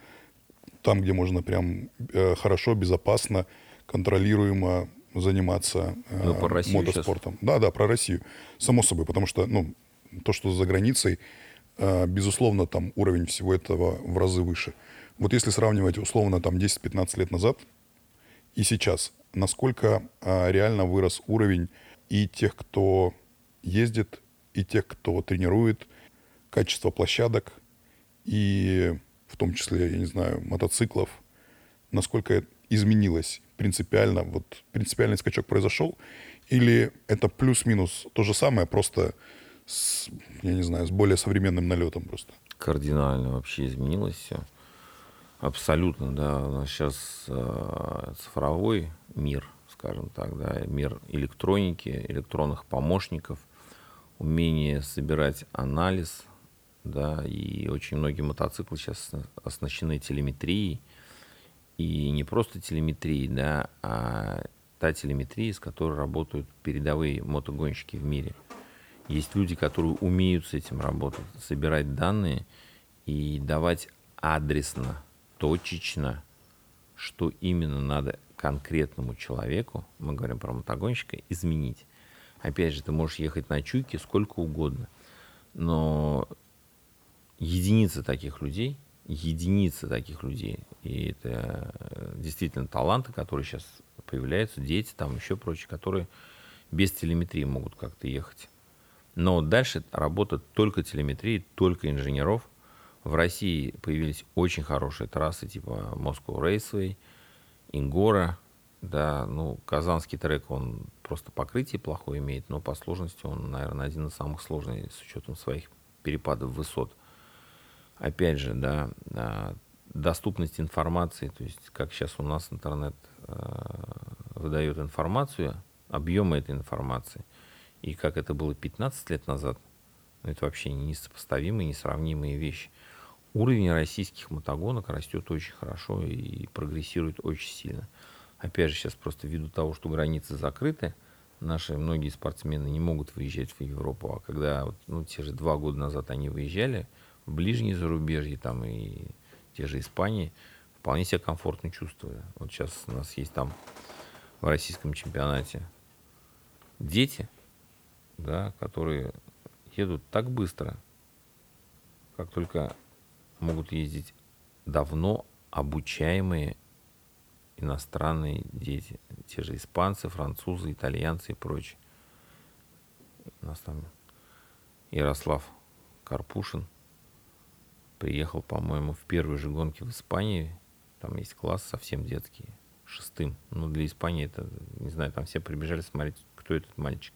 там, где можно прям э, хорошо, безопасно, контролируемо заниматься э, ну, про мотоспортом. Сейчас. Да, да, про Россию. Само собой, потому что, ну, то, что за границей, э, безусловно, там уровень всего этого в разы выше. Вот если сравнивать условно там 10-15 лет назад и сейчас, насколько э, реально вырос уровень и тех, кто ездит, и тех, кто тренирует, качество площадок, и в том числе, я не знаю, мотоциклов, насколько изменилось принципиально, вот принципиальный скачок произошел, или это плюс-минус то же самое, просто с, я не знаю, с более современным налетом просто? Кардинально вообще изменилось все. Абсолютно, да. У нас сейчас э, цифровой мир, скажем так, да, мир электроники, электронных помощников – умение собирать анализ, да, и очень многие мотоциклы сейчас оснащены телеметрией, и не просто телеметрией, да, а та телеметрия, с которой работают передовые мотогонщики в мире. Есть люди, которые умеют с этим работать, собирать данные и давать адресно, точечно, что именно надо конкретному человеку, мы говорим про мотогонщика, изменить. Опять же, ты можешь ехать на чуйке сколько угодно. Но единицы таких людей, единицы таких людей, и это э, действительно таланты, которые сейчас появляются, дети, там еще прочие, которые без телеметрии могут как-то ехать. Но дальше работа только телеметрии, только инженеров. В России появились очень хорошие трассы, типа Moscow Raceway, Ингора, да, ну, казанский трек, он просто покрытие плохое имеет, но по сложности он, наверное, один из самых сложных с учетом своих перепадов высот. Опять же, да, а, доступность информации, то есть как сейчас у нас интернет а, выдает информацию, объемы этой информации, и как это было 15 лет назад, Это вообще несопоставимые, несравнимые вещи. Уровень российских мотогонок растет очень хорошо и прогрессирует очень сильно. Опять же, сейчас просто ввиду того, что границы закрыты, наши многие спортсмены не могут выезжать в Европу. А когда ну, те же два года назад они выезжали в ближние зарубежье, там и те же Испании, вполне себя комфортно чувствовали. Вот сейчас у нас есть там в российском чемпионате дети, да, которые едут так быстро, как только могут ездить давно обучаемые иностранные дети. Те же испанцы, французы, итальянцы и прочее. У нас там Ярослав Карпушин приехал, по-моему, в первой же гонке в Испании. Там есть класс совсем детский, шестым. Ну, для Испании это, не знаю, там все прибежали смотреть, кто этот мальчик.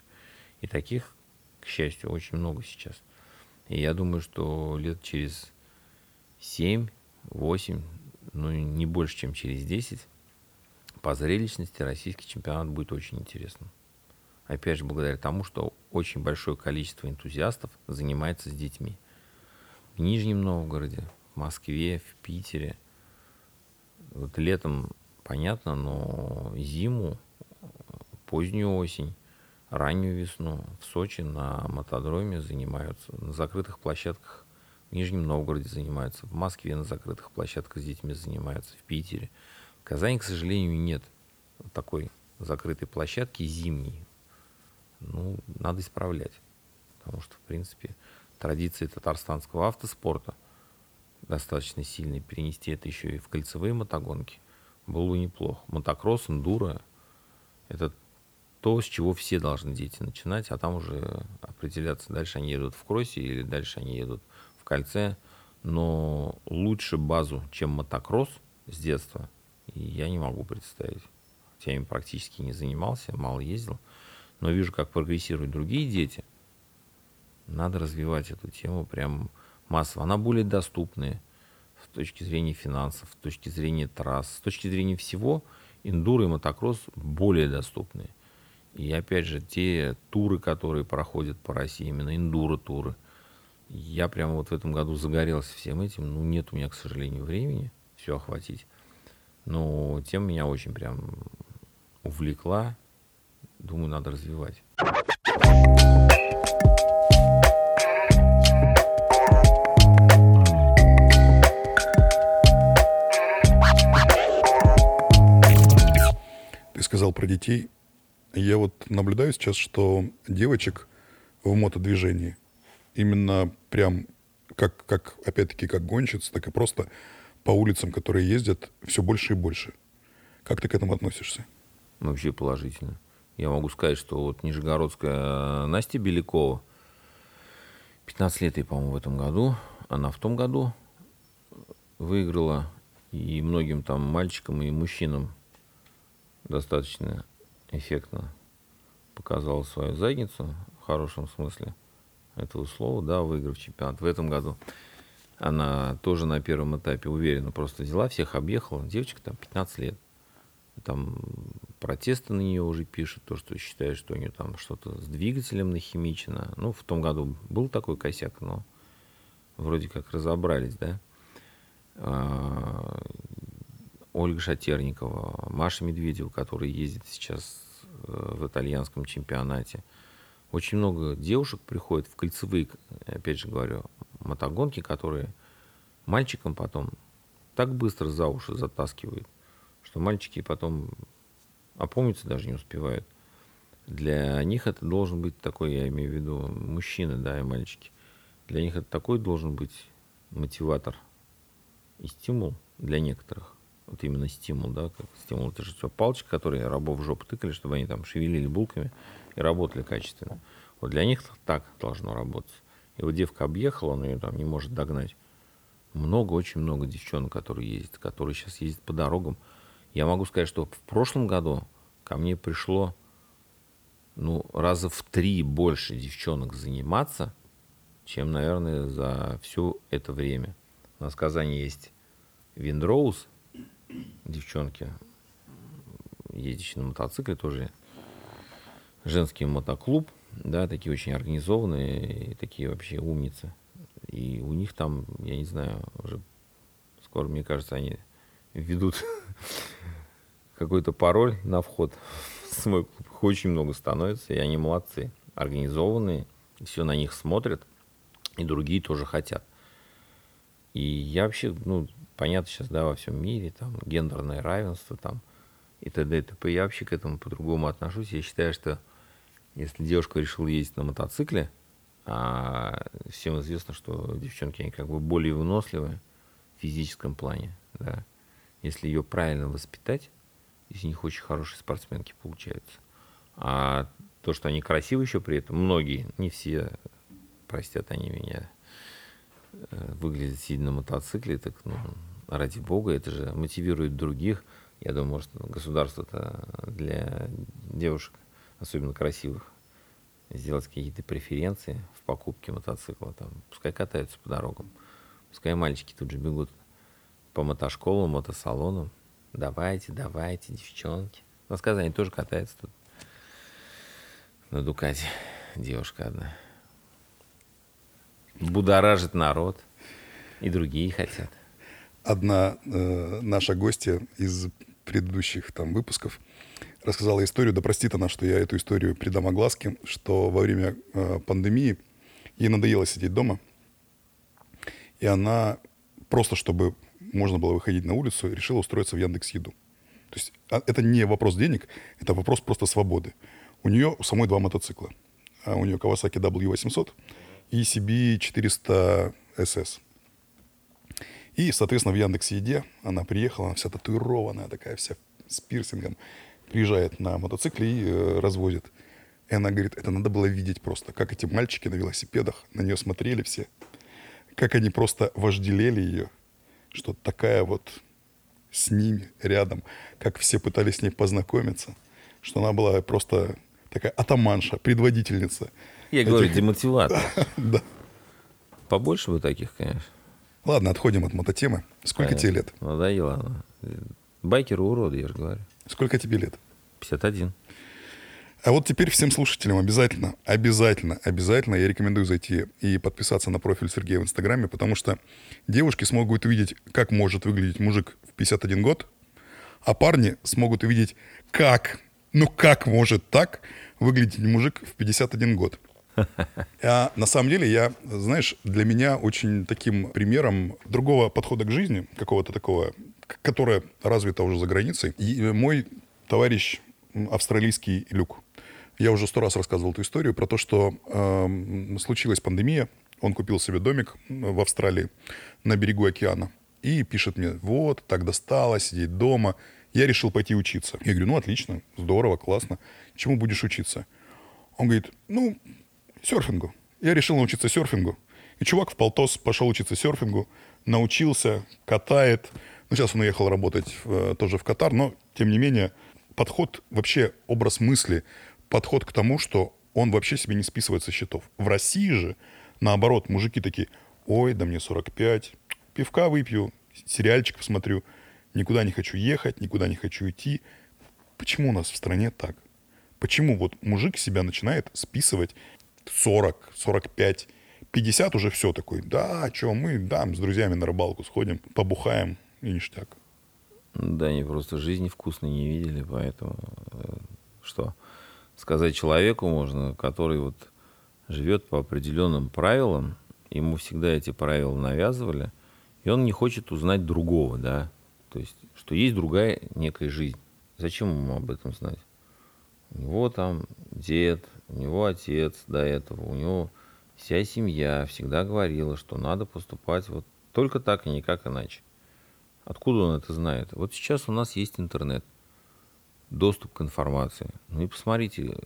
И таких, к счастью, очень много сейчас. И я думаю, что лет через 7, 8, ну не больше, чем через 10, по зрелищности российский чемпионат будет очень интересным. Опять же, благодаря тому, что очень большое количество энтузиастов занимается с детьми. В Нижнем Новгороде, в Москве, в Питере. Вот летом понятно, но зиму, позднюю осень, раннюю весну в Сочи на мотодроме занимаются, на закрытых площадках в Нижнем Новгороде занимаются, в Москве на закрытых площадках с детьми занимаются, в Питере. В Казани, к сожалению, нет такой закрытой площадки зимней. Ну, надо исправлять. Потому что, в принципе, традиции татарстанского автоспорта достаточно сильные. Перенести это еще и в кольцевые мотогонки было бы неплохо. Мотокросс, эндуро – это то, с чего все должны дети начинать, а там уже определяться, дальше они едут в кроссе или дальше они едут кольце, но лучше базу, чем мотокросс с детства, я не могу представить. Я им практически не занимался, мало ездил, но вижу, как прогрессируют другие дети. Надо развивать эту тему прям массово. Она более доступная с точки зрения финансов, с точки зрения трасс, с точки зрения всего. Индуро и мотокросс более доступны. И опять же, те туры, которые проходят по России, именно индуро-туры – я прямо вот в этом году загорелся всем этим. Ну, нет у меня, к сожалению, времени все охватить. Но тем меня очень прям увлекла. Думаю, надо развивать. Ты сказал про детей. Я вот наблюдаю сейчас, что девочек в мотодвижении – именно прям как, как опять-таки, как гонщиц, так и просто по улицам, которые ездят, все больше и больше. Как ты к этому относишься? Вообще положительно. Я могу сказать, что вот Нижегородская Настя Белякова, 15 лет ей, по-моему, в этом году, она в том году выиграла, и многим там мальчикам и мужчинам достаточно эффектно показала свою задницу в хорошем смысле – этого слова, да, выиграв чемпионат в этом году. Она тоже на первом этапе уверенно просто взяла, всех объехала. Девочка там 15 лет. Там протесты на нее уже пишут, то, что считают, что у нее там что-то с двигателем нахимичено. Ну, в том году был такой косяк, но вроде как разобрались, да. А, Ольга Шатерникова, Маша Медведева, которая ездит сейчас э, в итальянском чемпионате – очень много девушек приходят в кольцевые, опять же говорю, мотогонки, которые мальчикам потом так быстро за уши затаскивают, что мальчики потом опомниться даже не успевают. Для них это должен быть такой, я имею в виду, мужчины, да, и мальчики. Для них это такой должен быть мотиватор и стимул для некоторых. Вот именно стимул, да, как стимул. Это же все палочка, которые рабов в жопу тыкали, чтобы они там шевелили булками и работали качественно. Вот для них так должно работать. И вот девка объехала, он ее там не может догнать. Много, очень много девчонок, которые ездят, которые сейчас ездят по дорогам. Я могу сказать, что в прошлом году ко мне пришло ну, раза в три больше девчонок заниматься, чем, наверное, за все это время. У нас в Казани есть Виндроуз, девчонки, ездящие на мотоцикле, тоже женский мотоклуб. да, такие очень организованные, такие вообще умницы. И у них там, я не знаю, уже скоро, мне кажется, они ведут какой-то пароль на вход в свой клуб. Их очень много становится, и они молодцы, организованные, все на них смотрят, и другие тоже хотят. И я вообще, ну, понятно сейчас, да, во всем мире, там, гендерное равенство, там, и т.д. и т.п. Я вообще к этому по-другому отношусь. Я считаю, что если девушка решила ездить на мотоцикле, а всем известно, что девчонки, они как бы более выносливые в физическом плане, да. Если ее правильно воспитать, из них очень хорошие спортсменки получаются. А то, что они красивы еще при этом, многие, не все, простят они меня, э, выглядят сидя на мотоцикле, так, ну, ради бога, это же мотивирует других. Я думаю, может, государство-то для девушек, особенно красивых, сделать какие-то преференции в покупке мотоцикла. Там, пускай катаются по дорогам. Пускай мальчики тут же бегут по мотошколам, мотосалонам. Давайте, давайте, девчонки. На сказание тоже катается тут. На Дукате девушка одна. Будоражит народ. И другие хотят. Одна э, наша гостья из предыдущих там выпусков рассказала историю, да простит она, что я эту историю придам огласке, что во время э, пандемии ей надоело сидеть дома, и она просто, чтобы можно было выходить на улицу, решила устроиться в Яндекс Еду. То есть а, это не вопрос денег, это вопрос просто свободы. У нее у самой два мотоцикла. А у нее Kawasaki W800 и CB 400 SS. И, соответственно, в Яндекс Еде она приехала, она вся татуированная, такая вся с пирсингом, приезжает на мотоцикле и э, развозит. И она говорит, это надо было видеть просто, как эти мальчики на велосипедах на нее смотрели все, как они просто вожделели ее, что такая вот с ними рядом, как все пытались с ней познакомиться, что она была просто такая атаманша, предводительница. Я этих... говорю, демотиватор. да. Побольше бы таких, конечно. Ладно, отходим от мототемы. Сколько Понятно. тебе лет? Надоело. Байкеры уроды, я же говорю. Сколько тебе лет? 51. А вот теперь всем слушателям обязательно, обязательно, обязательно я рекомендую зайти и подписаться на профиль Сергея в Инстаграме, потому что девушки смогут увидеть, как может выглядеть мужик в 51 год, а парни смогут увидеть, как, ну как может так выглядеть мужик в 51 год. А на самом деле я, знаешь, для меня очень таким примером другого подхода к жизни, какого-то такого, которое развито уже за границей, и мой товарищ австралийский люк. Я уже сто раз рассказывал эту историю про то, что э, случилась пандемия. Он купил себе домик в Австралии на берегу океана. И пишет мне, вот, так досталось, сидеть дома. Я решил пойти учиться. Я говорю, ну, отлично, здорово, классно. Чему будешь учиться? Он говорит, ну, серфингу. Я решил научиться серфингу. И чувак в полтос пошел учиться серфингу, научился, катает. Ну, сейчас он уехал работать в, тоже в Катар, но, тем не менее, подход, вообще образ мысли – подход к тому, что он вообще себе не списывает со счетов. В России же, наоборот, мужики такие, ой, да мне 45, пивка выпью, сериальчик посмотрю, никуда не хочу ехать, никуда не хочу идти. Почему у нас в стране так? Почему вот мужик себя начинает списывать 40, 45, 50 уже все такой, да, что мы, да, с друзьями на рыбалку сходим, побухаем и ништяк. Да, они просто жизни вкусной не видели, поэтому э, что? сказать человеку можно, который вот живет по определенным правилам, ему всегда эти правила навязывали, и он не хочет узнать другого, да, то есть, что есть другая некая жизнь. Зачем ему об этом знать? У него там дед, у него отец до этого, у него вся семья всегда говорила, что надо поступать вот только так и никак иначе. Откуда он это знает? Вот сейчас у нас есть интернет – доступ к информации. Ну и посмотрите, э,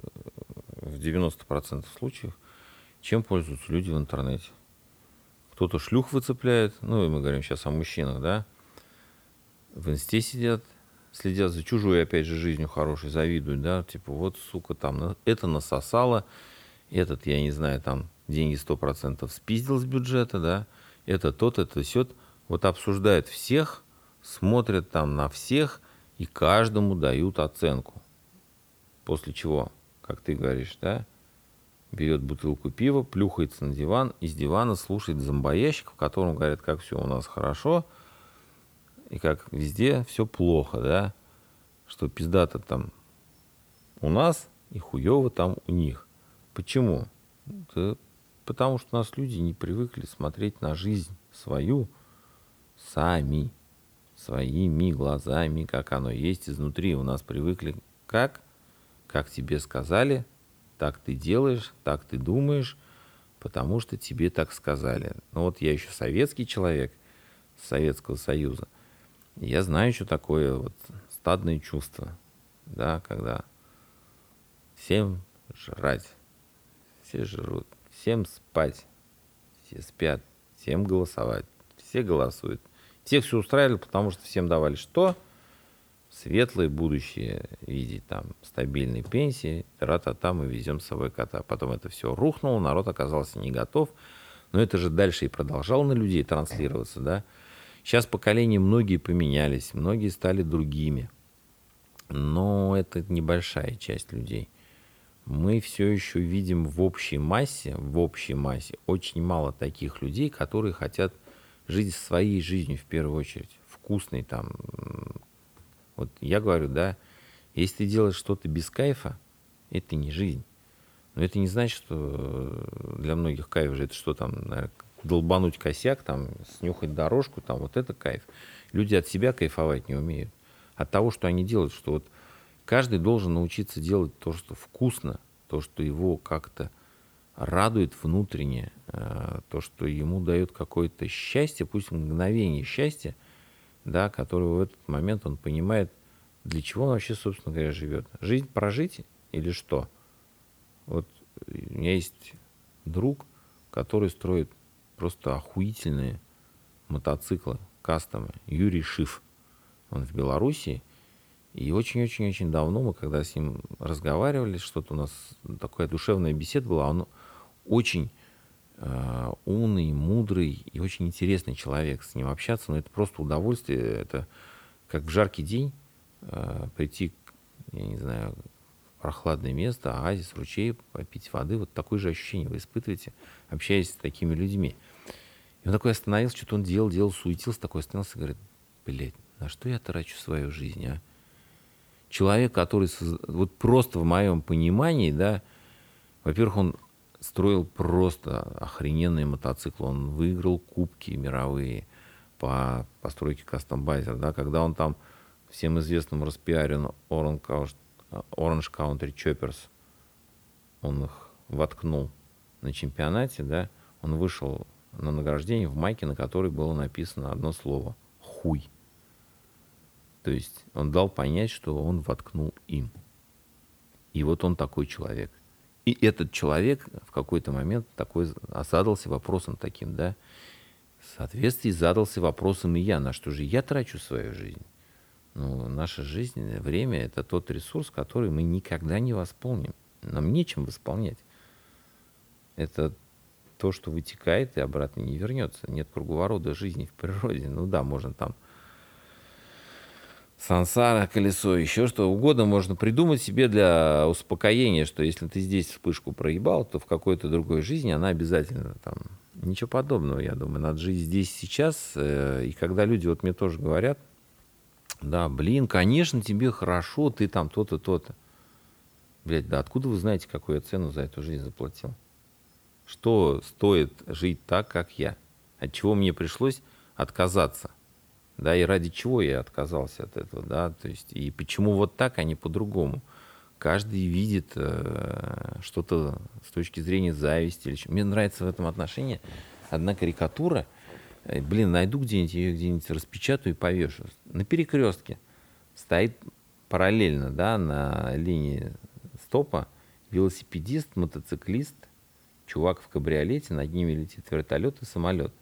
в 90% случаев, чем пользуются люди в интернете. Кто-то шлюх выцепляет, ну и мы говорим сейчас о мужчинах, да, в инсте сидят, следят за чужой, опять же, жизнью хорошей, завидуют, да, типа, вот, сука, там, это насосало, этот, я не знаю, там, деньги 100% спиздил с бюджета, да, это тот, это сет, вот обсуждают всех, смотрят там на всех – и каждому дают оценку. После чего, как ты говоришь, да, берет бутылку пива, плюхается на диван, и с дивана слушает зомбоящик, в котором говорят, как все у нас хорошо, и как везде все плохо, да, что пиздато там у нас и хуево там у них. Почему? Да потому что у нас люди не привыкли смотреть на жизнь свою сами, своими глазами, как оно есть изнутри. У нас привыкли как? Как тебе сказали, так ты делаешь, так ты думаешь, потому что тебе так сказали. Ну вот я еще советский человек, Советского Союза. Я знаю, что такое вот стадные чувства, да, когда всем жрать, все жрут, всем спать, все спят, всем голосовать, все голосуют. Всех все устраивали, потому что всем давали что? Светлое будущее в виде там стабильной пенсии, тра-та-та, мы везем с собой кота. Потом это все рухнуло, народ оказался не готов. Но это же дальше и продолжало на людей транслироваться, да. Сейчас поколения многие поменялись, многие стали другими. Но это небольшая часть людей – мы все еще видим в общей массе, в общей массе очень мало таких людей, которые хотят жить своей жизнью в первую очередь, вкусной там. Вот я говорю, да, если ты делаешь что-то без кайфа, это не жизнь. Но это не значит, что для многих кайф же это что там, наверное, долбануть косяк, там, снюхать дорожку, там, вот это кайф. Люди от себя кайфовать не умеют. От того, что они делают, что вот Каждый должен научиться делать то, что вкусно, то, что его как-то радует внутренне, э, то, что ему дает какое-то счастье, пусть мгновение счастья, да, которого в этот момент он понимает, для чего он вообще, собственно говоря, живет. Жизнь прожить или что? Вот у меня есть друг, который строит просто охуительные мотоциклы, кастомы, Юрий Шиф. Он в Белоруссии – и очень-очень-очень давно мы, когда с ним разговаривали, что-то у нас такая душевная беседа была, он очень э, умный, мудрый и очень интересный человек. С ним общаться, но это просто удовольствие. Это как в жаркий день э, прийти, я не знаю, в прохладное место, оазис, ручей, попить воды. Вот такое же ощущение вы испытываете, общаясь с такими людьми. И он такой остановился, что-то он делал, делал, суетился, такой остановился и говорит, блядь, на что я трачу свою жизнь, а? человек, который вот просто в моем понимании, да, во-первых, он строил просто охрененные мотоциклы, он выиграл кубки мировые по постройке кастомбайзер, да, когда он там всем известным распиарен Orange Country Choppers, он их воткнул на чемпионате, да, он вышел на награждение в майке, на которой было написано одно слово – хуй. То есть он дал понять, что он воткнул им. И вот он такой человек. И этот человек в какой-то момент такой задался вопросом таким, да, в соответствии задался вопросом и я, на что же я трачу свою жизнь. Ну, наша жизнь, время – это тот ресурс, который мы никогда не восполним. Нам нечем восполнять. Это то, что вытекает и обратно не вернется. Нет круговорота жизни в природе. Ну да, можно там сансара, колесо, еще что угодно можно придумать себе для успокоения, что если ты здесь вспышку проебал, то в какой-то другой жизни она обязательно там. Ничего подобного, я думаю. Надо жить здесь сейчас. Э, и когда люди вот мне тоже говорят, да, блин, конечно, тебе хорошо, ты там то-то, то-то. Блять, да откуда вы знаете, какую я цену за эту жизнь заплатил? Что стоит жить так, как я? От чего мне пришлось отказаться? Да, и ради чего я отказался от этого, да, то есть, и почему вот так, а не по-другому. Каждый видит э, что-то с точки зрения зависти. Или Мне нравится в этом отношении одна карикатура, э, блин, найду где-нибудь ее где-нибудь распечатаю и повешу. На перекрестке стоит параллельно, да, на линии стопа велосипедист, мотоциклист, чувак в кабриолете, над ними летит вертолет и самолет.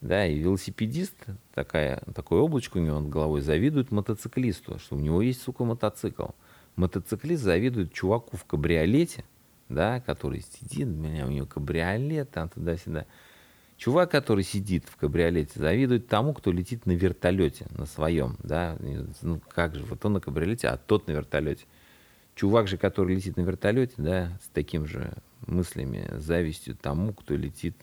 Да, и велосипедист, такая, такое облачко у него над головой, завидует мотоциклисту, что у него есть, сука, мотоцикл. Мотоциклист завидует чуваку в кабриолете, да, который сидит, у меня у него кабриолет, там туда-сюда. Чувак, который сидит в кабриолете, завидует тому, кто летит на вертолете, на своем, да. Ну как же, вот он на кабриолете, а тот на вертолете. Чувак же, который летит на вертолете, да, с таким же мыслями, завистью тому, кто летит.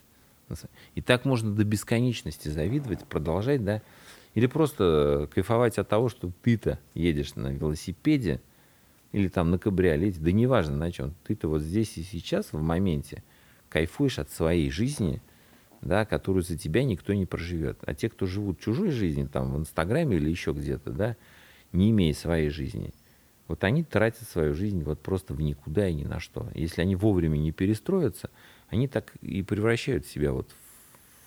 И так можно до бесконечности завидовать, продолжать, да, или просто кайфовать от того, что ты-то едешь на велосипеде или там на кабриолете, да неважно на чем, ты-то вот здесь и сейчас в моменте кайфуешь от своей жизни, да, которую за тебя никто не проживет. А те, кто живут чужой жизнью, там в Инстаграме или еще где-то, да, не имея своей жизни, вот они тратят свою жизнь вот просто в никуда и ни на что. Если они вовремя не перестроятся, они так и превращают себя вот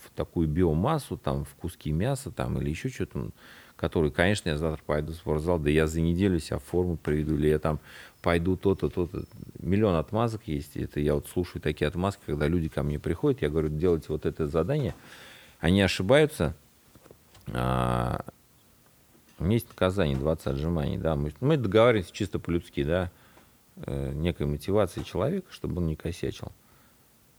в такую биомассу, там, в куски мяса там, или еще что-то, который, конечно, я завтра пойду в спортзал, да я за неделю себя в форму приведу, или я там пойду то-то, то-то. Миллион отмазок есть. Это я вот слушаю такие отмазки, когда люди ко мне приходят, я говорю, делайте вот это задание. Они ошибаются. А, у меня есть наказание 20 отжиманий. Да. Мы, мы договариваемся чисто по-людски, да, э, некой мотивации человека, чтобы он не косячил.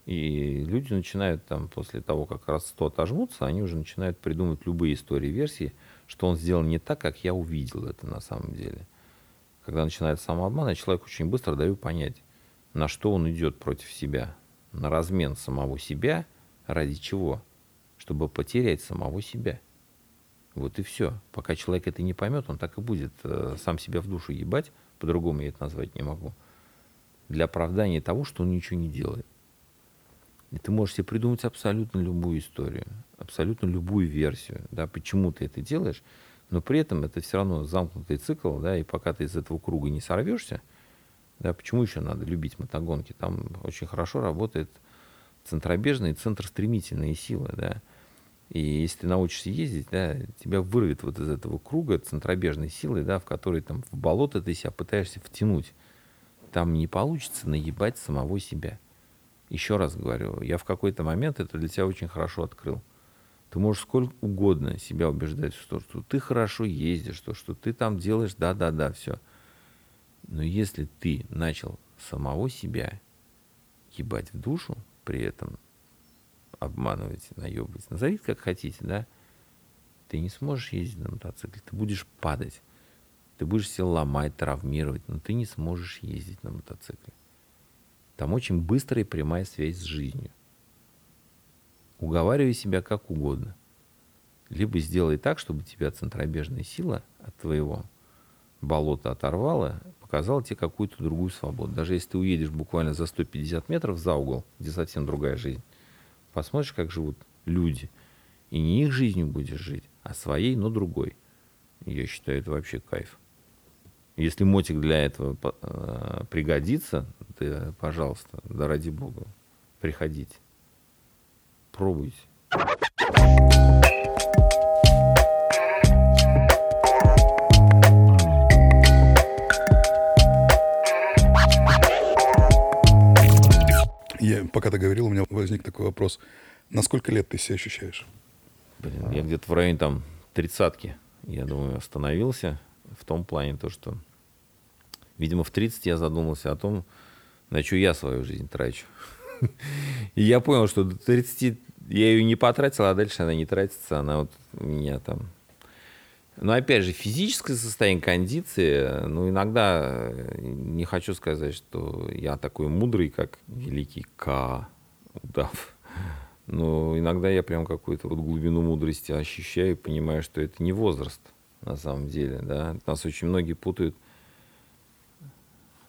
И люди начинают там, после того, как раз 100 отожмутся, они уже начинают придумывать любые истории, версии, что он сделал не так, как я увидел это на самом деле. Когда начинается самообман, я человеку очень быстро даю понять, на что он идет против себя. На размен самого себя ради чего? Чтобы потерять самого себя. Вот и все. Пока человек это не поймет, он так и будет э, сам себя в душу ебать, по-другому я это назвать не могу, для оправдания того, что он ничего не делает. И ты можешь себе придумать абсолютно любую историю, абсолютно любую версию, да, почему ты это делаешь, но при этом это все равно замкнутый цикл, да, и пока ты из этого круга не сорвешься, да, почему еще надо любить мотогонки? Там очень хорошо работает центробежный центр стремительные силы, да. И если ты научишься ездить, да, тебя вырвет вот из этого круга центробежной силы, да, в которой там в болото ты себя пытаешься втянуть. Там не получится наебать самого себя. Еще раз говорю, я в какой-то момент это для тебя очень хорошо открыл. Ты можешь сколько угодно себя убеждать в том, что ты хорошо ездишь, то, что ты там делаешь, да-да-да, все. Но если ты начал самого себя ебать в душу, при этом обманывать, наебывать, назовите как хотите, да, ты не сможешь ездить на мотоцикле, ты будешь падать, ты будешь себя ломать, травмировать, но ты не сможешь ездить на мотоцикле. Там очень быстрая и прямая связь с жизнью. Уговаривай себя как угодно. Либо сделай так, чтобы тебя центробежная сила от твоего болота оторвала, показала тебе какую-то другую свободу. Даже если ты уедешь буквально за 150 метров за угол, где совсем другая жизнь, посмотришь, как живут люди. И не их жизнью будешь жить, а своей, но другой. Я считаю, это вообще кайф. Если мотик для этого э, пригодится, ты, пожалуйста, да ради бога, приходите. Пробуйте. Я, пока ты говорил, у меня возник такой вопрос. На сколько лет ты себя ощущаешь? Блин, я где-то в районе там тридцатки, я думаю, остановился в том плане, то, что, видимо, в 30 я задумался о том, на что я свою жизнь трачу. И я понял, что до 30 я ее не потратил, а дальше она не тратится, она вот у меня там... Но опять же, физическое состояние кондиции, ну, иногда э, не хочу сказать, что я такой мудрый, как великий К. Удав. Но иногда я прям какую-то вот глубину мудрости ощущаю и понимаю, что это не возраст на самом деле. Да? Нас очень многие путают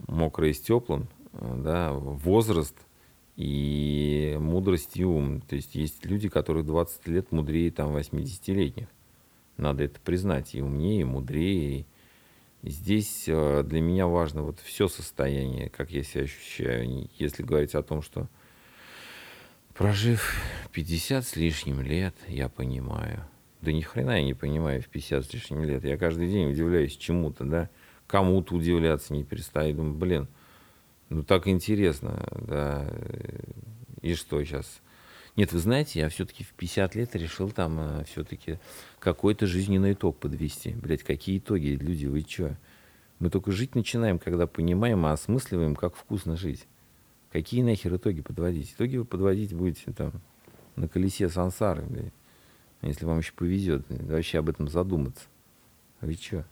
мокрое с теплым, да, возраст и мудрость и ум. То есть есть люди, которых 20 лет мудрее там 80-летних. Надо это признать. И умнее, и мудрее. И здесь э, для меня важно вот все состояние, как я себя ощущаю. Если говорить о том, что прожив 50 с лишним лет, я понимаю. Да ни хрена я не понимаю в 50 с лишним лет. Я каждый день удивляюсь чему-то, да. Кому-то удивляться не перестаю. Думаю, блин, ну так интересно, да. И что сейчас? Нет, вы знаете, я все-таки в 50 лет решил там э, все-таки какой-то жизненный итог подвести. Блять, какие итоги, люди, вы что? Мы только жить начинаем, когда понимаем и осмысливаем, как вкусно жить. Какие нахер итоги подводить? Итоги вы подводить будете там на колесе сансары, блядь. Если вам еще повезет, вообще об этом задуматься. А вы что?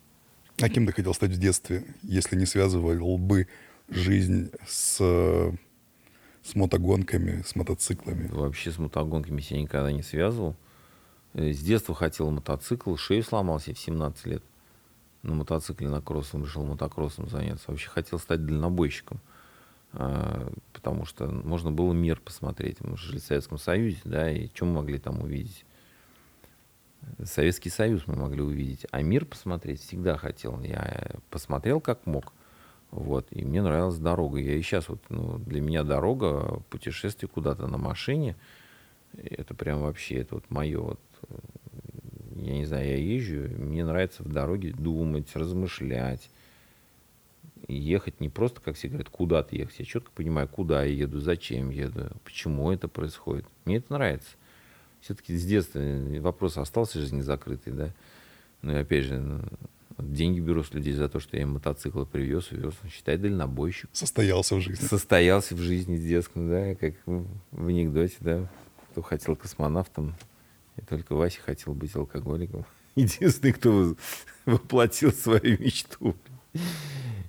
А кем ты хотел стать в детстве, если не связывал бы жизнь с, с мотогонками, с мотоциклами? Вообще с мотогонками себя никогда не связывал. Э, с детства хотел мотоцикл, шею сломался в 17 лет. На мотоцикле, на кроссом решил мотокроссом заняться. Вообще хотел стать дальнобойщиком. А, потому что можно было мир посмотреть. Мы жили в Советском Союзе, да, и что мы могли там увидеть? Советский Союз мы могли увидеть, а мир посмотреть всегда хотел. Я посмотрел как мог, вот, и мне нравилась дорога. Я и сейчас вот, ну, для меня дорога, путешествие куда-то на машине, это прям вообще, это вот мое вот, я не знаю, я езжу, мне нравится в дороге думать, размышлять, ехать не просто, как все говорят, куда-то ехать. Я четко понимаю, куда я еду, зачем еду, почему это происходит. Мне это нравится. Все-таки с детства вопрос остался же не закрытый, да. Ну и опять же, деньги беру с людей за то, что я им мотоциклы привез, увез. Считай, дальнобойщик. Состоялся в жизни. Состоялся в жизни с детском, да, как в анекдоте, да. Кто хотел космонавтом, и только Вася хотел быть алкоголиком. Единственный, кто воплотил свою мечту.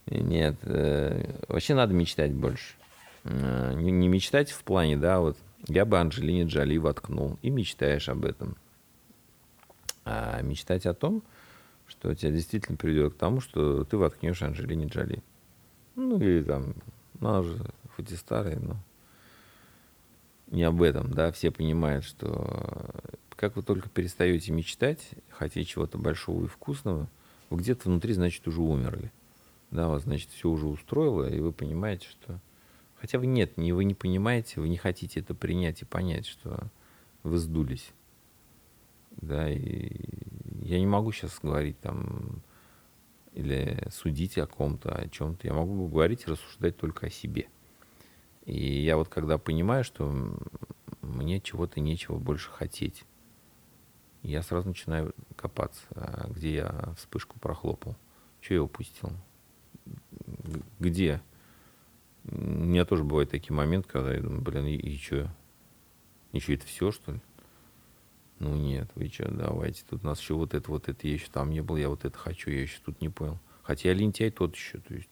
Нет, э, вообще надо мечтать больше. Э, не, не мечтать в плане, да, вот я бы Анджелине Джоли воткнул, и мечтаешь об этом. А мечтать о том, что тебя действительно приведет к тому, что ты воткнешь Анджелине Джоли. Ну, или там, ну, она уже хоть и старая, но не об этом, да, все понимают, что как вы только перестаете мечтать, хотеть чего-то большого и вкусного, вы где-то внутри, значит, уже умерли да, вас, значит, все уже устроило, и вы понимаете, что... Хотя вы нет, не, вы не понимаете, вы не хотите это принять и понять, что вы сдулись. Да, и я не могу сейчас говорить там или судить о ком-то, о чем-то. Я могу говорить и рассуждать только о себе. И я вот когда понимаю, что мне чего-то нечего больше хотеть, я сразу начинаю копаться, а где я вспышку прохлопал, что я упустил, где? У меня тоже бывают такие моменты, когда я думаю, блин, и, и что? Что, это все, что ли? Ну нет, вы что, давайте, тут у нас еще вот это, вот это, я еще там не был, я вот это хочу, я еще тут не понял. Хотя я лентяй тот еще, то есть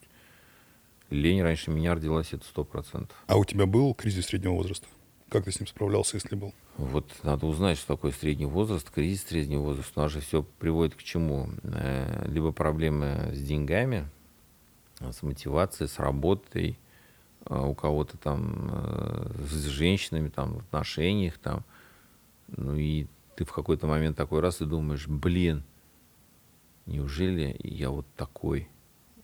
лень раньше меня родилась, это сто процентов. А у тебя был кризис среднего возраста? Как ты с ним справлялся, если был? Вот надо узнать, что такое средний возраст, кризис среднего возраста. У нас же все приводит к чему? Э, либо проблемы с деньгами, с мотивацией, с работой, а, у кого-то там э, с женщинами, там, в отношениях, там, ну и ты в какой-то момент такой раз и думаешь, блин, неужели я вот такой?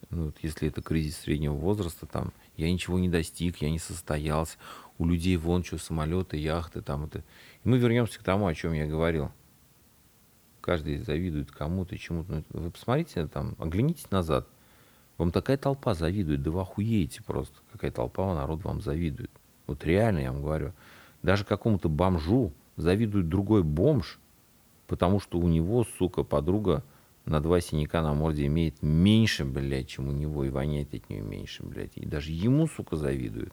Ну, вот если это кризис среднего возраста, там, я ничего не достиг, я не состоялся, у людей вон что, самолеты, яхты, там, это. И мы вернемся к тому, о чем я говорил. Каждый завидует кому-то, чему-то. Ну, вы посмотрите, там, оглянитесь назад. Вам такая толпа завидует, да вы охуеете просто. Какая толпа народ вам завидует. Вот реально, я вам говорю. Даже какому-то бомжу завидует другой бомж, потому что у него, сука, подруга на два синяка на морде имеет меньше, блядь, чем у него, и воняет от нее меньше, блядь. И даже ему, сука, завидует.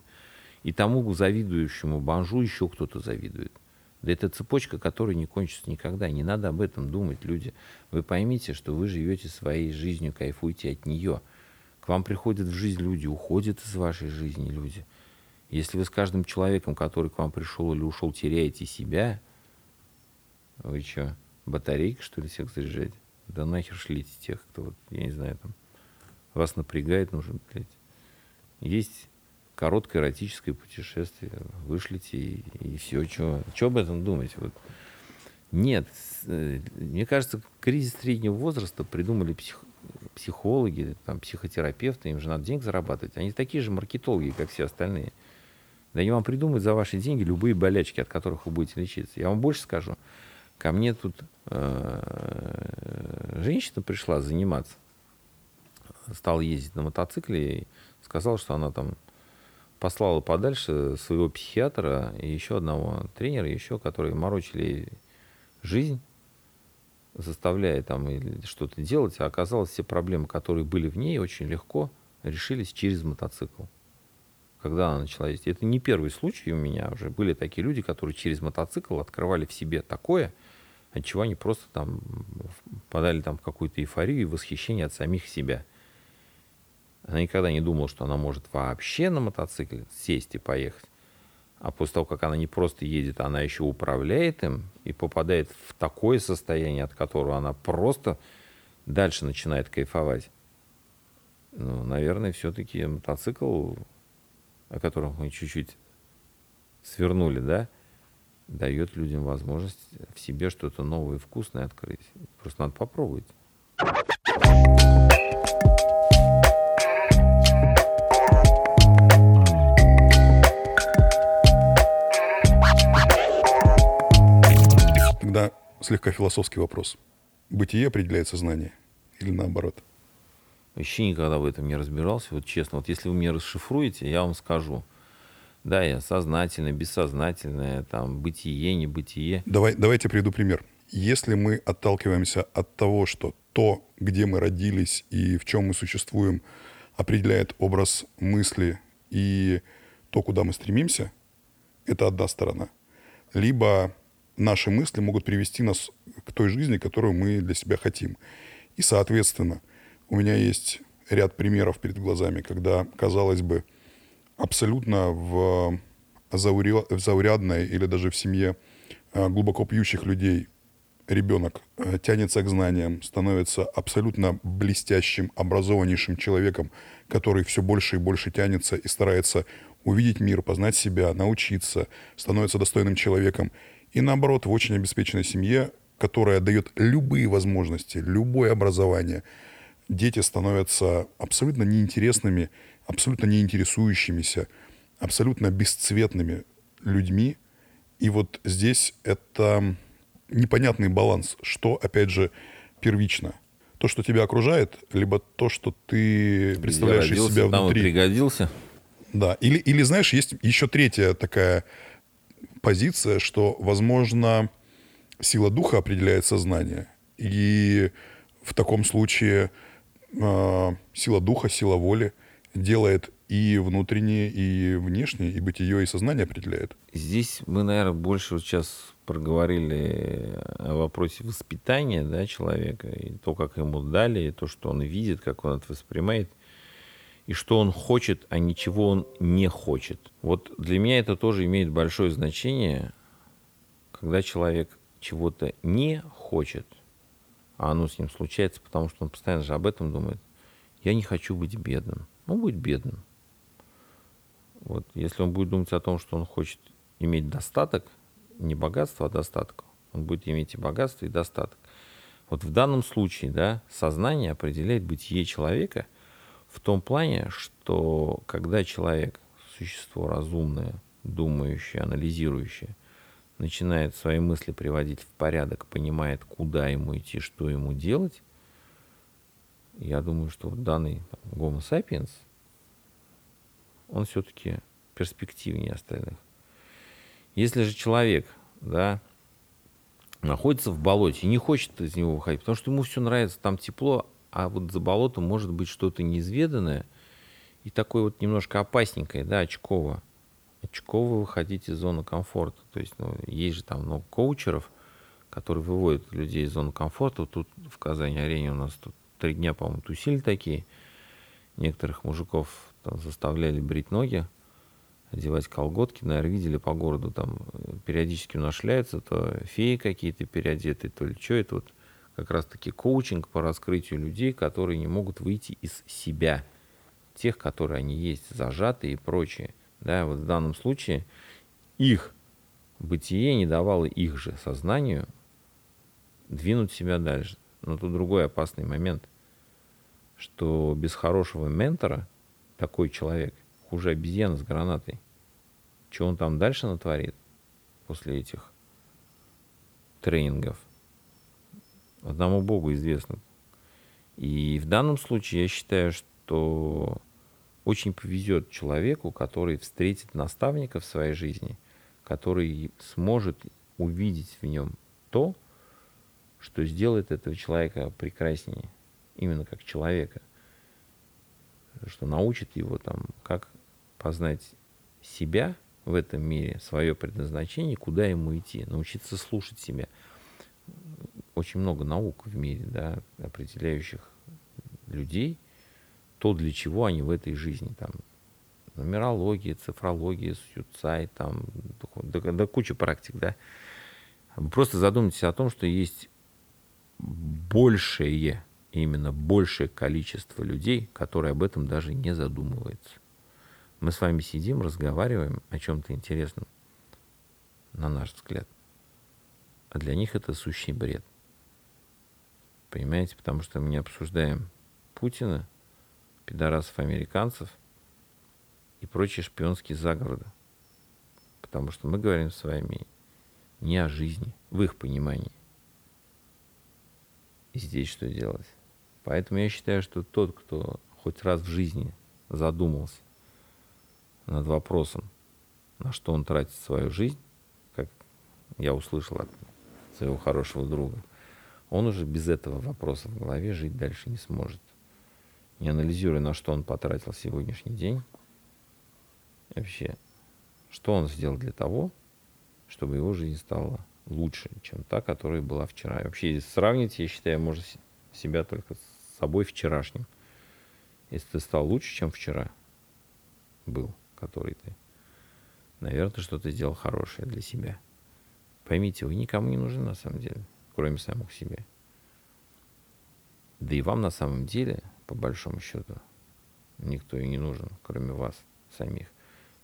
И тому завидующему бомжу еще кто-то завидует. Да это цепочка, которая не кончится никогда. Не надо об этом думать, люди. Вы поймите, что вы живете своей жизнью, кайфуйте от нее – к вам приходят в жизнь люди, уходят из вашей жизни люди. Если вы с каждым человеком, который к вам пришел или ушел, теряете себя, вы что, батарейки, что ли, всех заряжать? Да нахер шлите тех, кто, вот, я не знаю, там, вас напрягает, нужен, блядь. Есть короткое эротическое путешествие, вышлите и, и все, что об этом думать? Вот. Нет, э, мне кажется, кризис среднего возраста придумали псих, психологи, там, психотерапевты, им же надо денег зарабатывать. Они такие же маркетологи, как все остальные. Да они вам придумают за ваши деньги любые болячки, от которых вы будете лечиться. Я вам больше скажу. Ко мне тут э, женщина пришла заниматься. Стала ездить на мотоцикле и сказала, что она там послала подальше своего психиатра и еще одного тренера, еще, которые морочили жизнь заставляя там что-то делать, а оказалось, все проблемы, которые были в ней, очень легко решились через мотоцикл. Когда она начала ездить. Это не первый случай у меня уже. Были такие люди, которые через мотоцикл открывали в себе такое, от чего они просто там подали там какую-то эйфорию и восхищение от самих себя. Она никогда не думала, что она может вообще на мотоцикле сесть и поехать. а после того, как она не просто едет, она еще управляет им и попадает в такое состояние, от которого она просто дальше начинает кайфовать. Ну, наверное, все-таки мотоцикл, о котором мы чуть-чуть свернули, да, дает людям возможность в себе что-то новое и вкусное открыть. Просто надо попробовать. Тогда слегка философский вопрос. Бытие определяет сознание или наоборот? Вообще никогда в этом не разбирался. Вот честно, вот если вы мне расшифруете, я вам скажу. Да, я сознательное, бессознательное, там, бытие, небытие. Давай, давайте приведу пример. Если мы отталкиваемся от того, что то, где мы родились и в чем мы существуем, определяет образ мысли и то, куда мы стремимся, это одна сторона. Либо наши мысли могут привести нас к той жизни, которую мы для себя хотим. И, соответственно, у меня есть ряд примеров перед глазами, когда, казалось бы, абсолютно в, заурядной или даже в семье э, глубоко пьющих людей ребенок э, тянется к знаниям, становится абсолютно блестящим, образованнейшим человеком, который все больше и больше тянется и старается увидеть мир, познать себя, научиться, становится достойным человеком. И наоборот, в очень обеспеченной семье, которая дает любые возможности, любое образование, дети становятся абсолютно неинтересными, абсолютно неинтересующимися, абсолютно бесцветными людьми. И вот здесь это непонятный баланс, что, опять же, первично. То, что тебя окружает, либо то, что ты представляешь из себя внутри. пригодился. Да, или, или, знаешь, есть еще третья такая позиция, что, возможно, сила духа определяет сознание. И в таком случае сила духа, сила воли делает и внутреннее, и внешнее, и бытие, и сознание определяет. Здесь мы, наверное, больше сейчас проговорили о вопросе воспитания да, человека, и то, как ему дали, и то, что он видит, как он это воспринимает – и что он хочет, а ничего он не хочет. Вот для меня это тоже имеет большое значение, когда человек чего-то не хочет, а оно с ним случается, потому что он постоянно же об этом думает. Я не хочу быть бедным. Ну, будь бедным. Вот, если он будет думать о том, что он хочет иметь достаток, не богатство, а достаток, он будет иметь и богатство, и достаток. Вот в данном случае, да, сознание определяет бытие человека – в том плане, что когда человек, существо разумное, думающее, анализирующее, начинает свои мысли приводить в порядок, понимает, куда ему идти, что ему делать, я думаю, что данный Homo sapiens, он все-таки перспективнее остальных. Если же человек, да, находится в болоте и не хочет из него выходить, потому что ему все нравится, там тепло, а вот за болотом может быть что-то неизведанное и такое вот немножко опасненькое, да, очково. Очково выходить из зоны комфорта. То есть ну, есть же там много коучеров, которые выводят людей из зоны комфорта. Тут в Казани-арене у нас тут три дня, по-моему, тусили такие. Некоторых мужиков там, заставляли брить ноги, одевать колготки, наверное, видели по городу, там периодически нашляются, то феи какие-то переодетые, то ли что это вот как раз-таки коучинг по раскрытию людей, которые не могут выйти из себя, тех, которые они есть, зажатые и прочее. Да, вот в данном случае их бытие не давало их же сознанию двинуть себя дальше. Но тут другой опасный момент, что без хорошего ментора такой человек хуже обезьяна с гранатой. Что он там дальше натворит после этих тренингов – Одному Богу известно. И в данном случае я считаю, что очень повезет человеку, который встретит наставника в своей жизни, который сможет увидеть в нем то, что сделает этого человека прекраснее, именно как человека, что научит его там, как познать себя в этом мире, свое предназначение, куда ему идти, научиться слушать себя – очень много наук в мире, да, определяющих людей, то, для чего они в этой жизни там нумерология, цифрология, сьюцай, там, да, да куча практик, да. Просто задумайтесь о том, что есть большее, именно большее количество людей, которые об этом даже не задумываются. Мы с вами сидим, разговариваем о чем-то интересном, на наш взгляд. А для них это сущий бред. Понимаете, потому что мы не обсуждаем Путина, пидорасов американцев и прочие шпионские заговоры. Потому что мы говорим с вами не о жизни, в их понимании. И здесь что делать? Поэтому я считаю, что тот, кто хоть раз в жизни задумался над вопросом, на что он тратит свою жизнь, как я услышал от своего хорошего друга, он уже без этого вопроса в голове жить дальше не сможет. Не анализируя, на что он потратил сегодняшний день, вообще, что он сделал для того, чтобы его жизнь стала лучше, чем та, которая была вчера. И вообще, сравнить, я считаю, можно себя только с собой вчерашним. Если ты стал лучше, чем вчера был, который ты, наверное, ты что-то сделал хорошее для себя. Поймите, вы никому не нужны на самом деле, кроме самого себе. Да и вам на самом деле, по большому счету, никто и не нужен, кроме вас самих.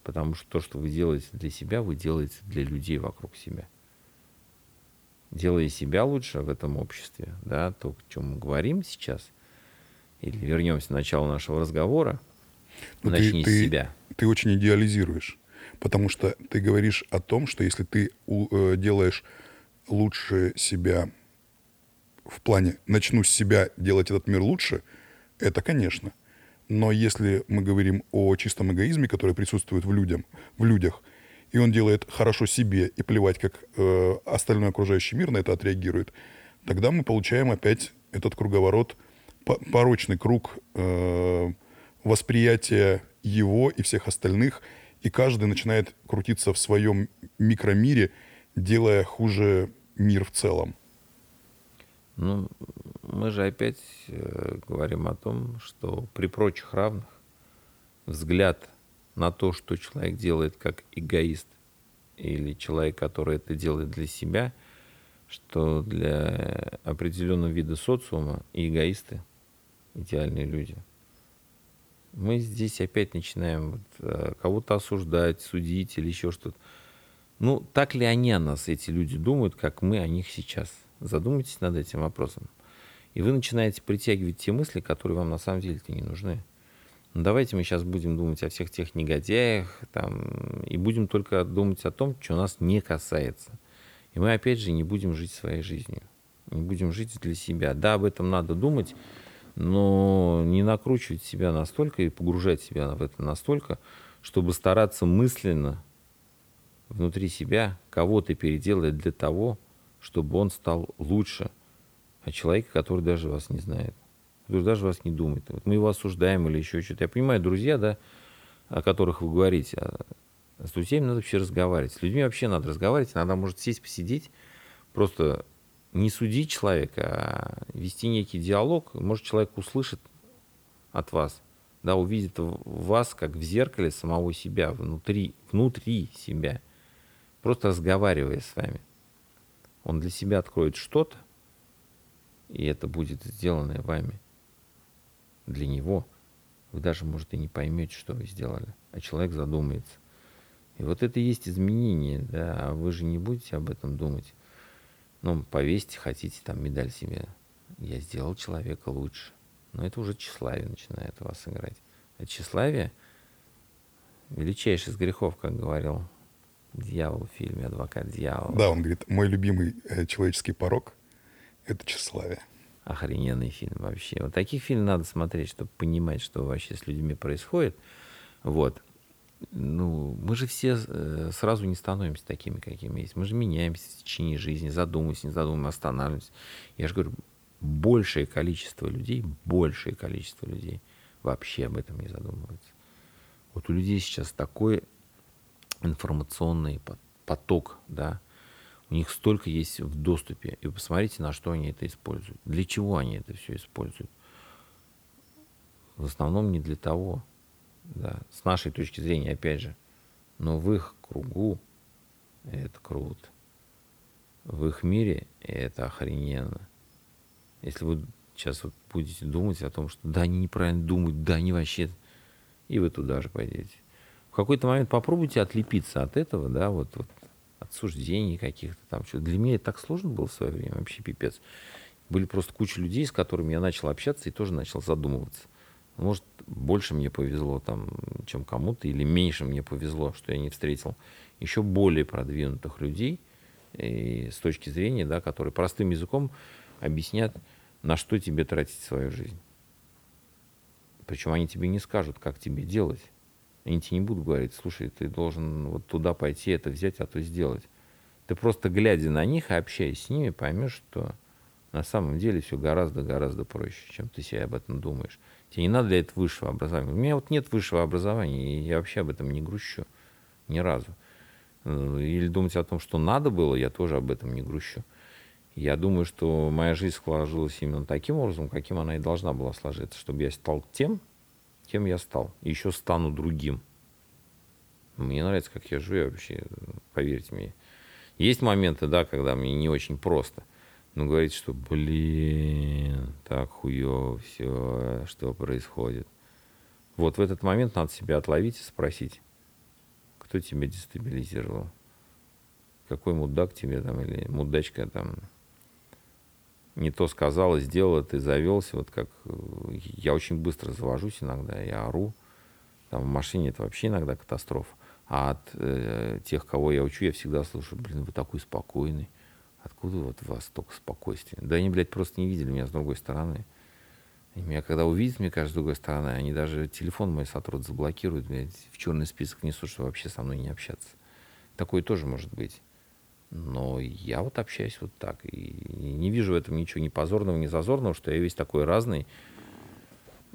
Потому что то, что вы делаете для себя, вы делаете для людей вокруг себя. Делая себя лучше в этом обществе, да, то, о чем мы говорим сейчас, или вернемся к началу нашего разговора, Но ну, начни ты, с себя. Ты, ты очень идеализируешь, потому что ты говоришь о том, что если ты э, делаешь лучше себя в плане «начну с себя делать этот мир лучше», это, конечно. Но если мы говорим о чистом эгоизме, который присутствует в, людям, в людях, и он делает хорошо себе и плевать, как э, остальной окружающий мир на это отреагирует, тогда мы получаем опять этот круговорот, порочный круг э, восприятия его и всех остальных, и каждый начинает крутиться в своем микромире, делая хуже мир в целом. Ну, мы же опять э, говорим о том, что при прочих равных взгляд на то, что человек делает как эгоист, или человек, который это делает для себя, что для определенного вида социума и эгоисты идеальные люди. Мы здесь опять начинаем вот, э, кого-то осуждать, судить или еще что-то. Ну, так ли они о нас, эти люди, думают, как мы о них сейчас? Задумайтесь над этим вопросом. И вы начинаете притягивать те мысли, которые вам на самом деле-то не нужны. Ну, давайте мы сейчас будем думать о всех тех негодяях там, и будем только думать о том, что нас не касается. И мы опять же не будем жить своей жизнью. Не будем жить для себя. Да, об этом надо думать, но не накручивать себя настолько и погружать себя в это настолько, чтобы стараться мысленно внутри себя кого-то переделать для того, чтобы он стал лучше, а человека, который даже вас не знает, который даже вас не думает. Вот мы его осуждаем или еще что-то. Я понимаю, друзья, да, о которых вы говорите, а с друзьями надо вообще разговаривать. С людьми вообще надо разговаривать, иногда может сесть, посидеть, просто не судить человека, а вести некий диалог. Может, человек услышит от вас, да, увидит вас как в зеркале самого себя, внутри, внутри себя, просто разговаривая с вами он для себя откроет что-то, и это будет сделанное вами для него, вы даже, может, и не поймете, что вы сделали, а человек задумается. И вот это и есть изменение, да, а вы же не будете об этом думать. Ну, повесьте, хотите там медаль себе. Я сделал человека лучше. Но это уже тщеславие начинает вас играть. А тщеславие величайший из грехов, как говорил Дьявол в фильме «Адвокат дьявола». Да, он говорит, мой любимый э, человеческий порог — это тщеславие. Охрененный фильм вообще. Вот таких фильмов надо смотреть, чтобы понимать, что вообще с людьми происходит. Вот. Ну, мы же все э, сразу не становимся такими, какими есть. Мы же меняемся в течение жизни, задумываемся, не задумываемся, останавливаемся. Я же говорю, большее количество людей, большее количество людей вообще об этом не задумываются. Вот у людей сейчас такой информационный поток, да, у них столько есть в доступе. И посмотрите, на что они это используют. Для чего они это все используют? В основном не для того, да, с нашей точки зрения, опять же. Но в их кругу это круто. В их мире это охрененно. Если вы сейчас вот будете думать о том, что да, они неправильно думают, да, они вообще... И вы туда же пойдете. Какой-то момент попробуйте отлепиться от этого, да, вот, вот от каких-то там. Что для меня это так сложно было в свое время, вообще пипец. Были просто куча людей, с которыми я начал общаться и тоже начал задумываться. Может, больше мне повезло, там, чем кому-то, или меньше мне повезло, что я не встретил еще более продвинутых людей, и с точки зрения, да, которые простым языком объяснят, на что тебе тратить свою жизнь. Причем они тебе не скажут, как тебе делать. Они тебе не будут говорить, слушай, ты должен вот туда пойти, это взять, а то сделать. Ты просто глядя на них и общаясь с ними, поймешь, что на самом деле все гораздо-гораздо проще, чем ты себе об этом думаешь. Тебе не надо для этого высшего образования. У меня вот нет высшего образования, и я вообще об этом не грущу ни разу. Или думать о том, что надо было, я тоже об этом не грущу. Я думаю, что моя жизнь сложилась именно таким образом, каким она и должна была сложиться, чтобы я стал тем, кем я стал. Еще стану другим. Мне нравится, как я живу, я вообще, поверьте мне. Есть моменты, да, когда мне не очень просто. Но говорить, что, блин, так хуево все, что происходит. Вот в этот момент надо себя отловить и спросить, кто тебя дестабилизировал? Какой мудак тебе там или мудачка там не то сказала, сделала, ты завелся, вот как э, я очень быстро завожусь иногда, я ору, там в машине это вообще иногда катастрофа. А от э, тех, кого я учу, я всегда слушаю, блин, вы такой спокойный. Откуда вот у вас столько спокойствия? Да они, блядь, просто не видели меня с другой стороны. И меня когда увидят, мне кажется, с другой стороны, они даже телефон мой сотрут, заблокируют, блядь, в черный список несут, что вообще со мной не общаться. Такое тоже может быть. Но я вот общаюсь вот так. И не вижу в этом ничего ни позорного, ни зазорного, что я весь такой разный.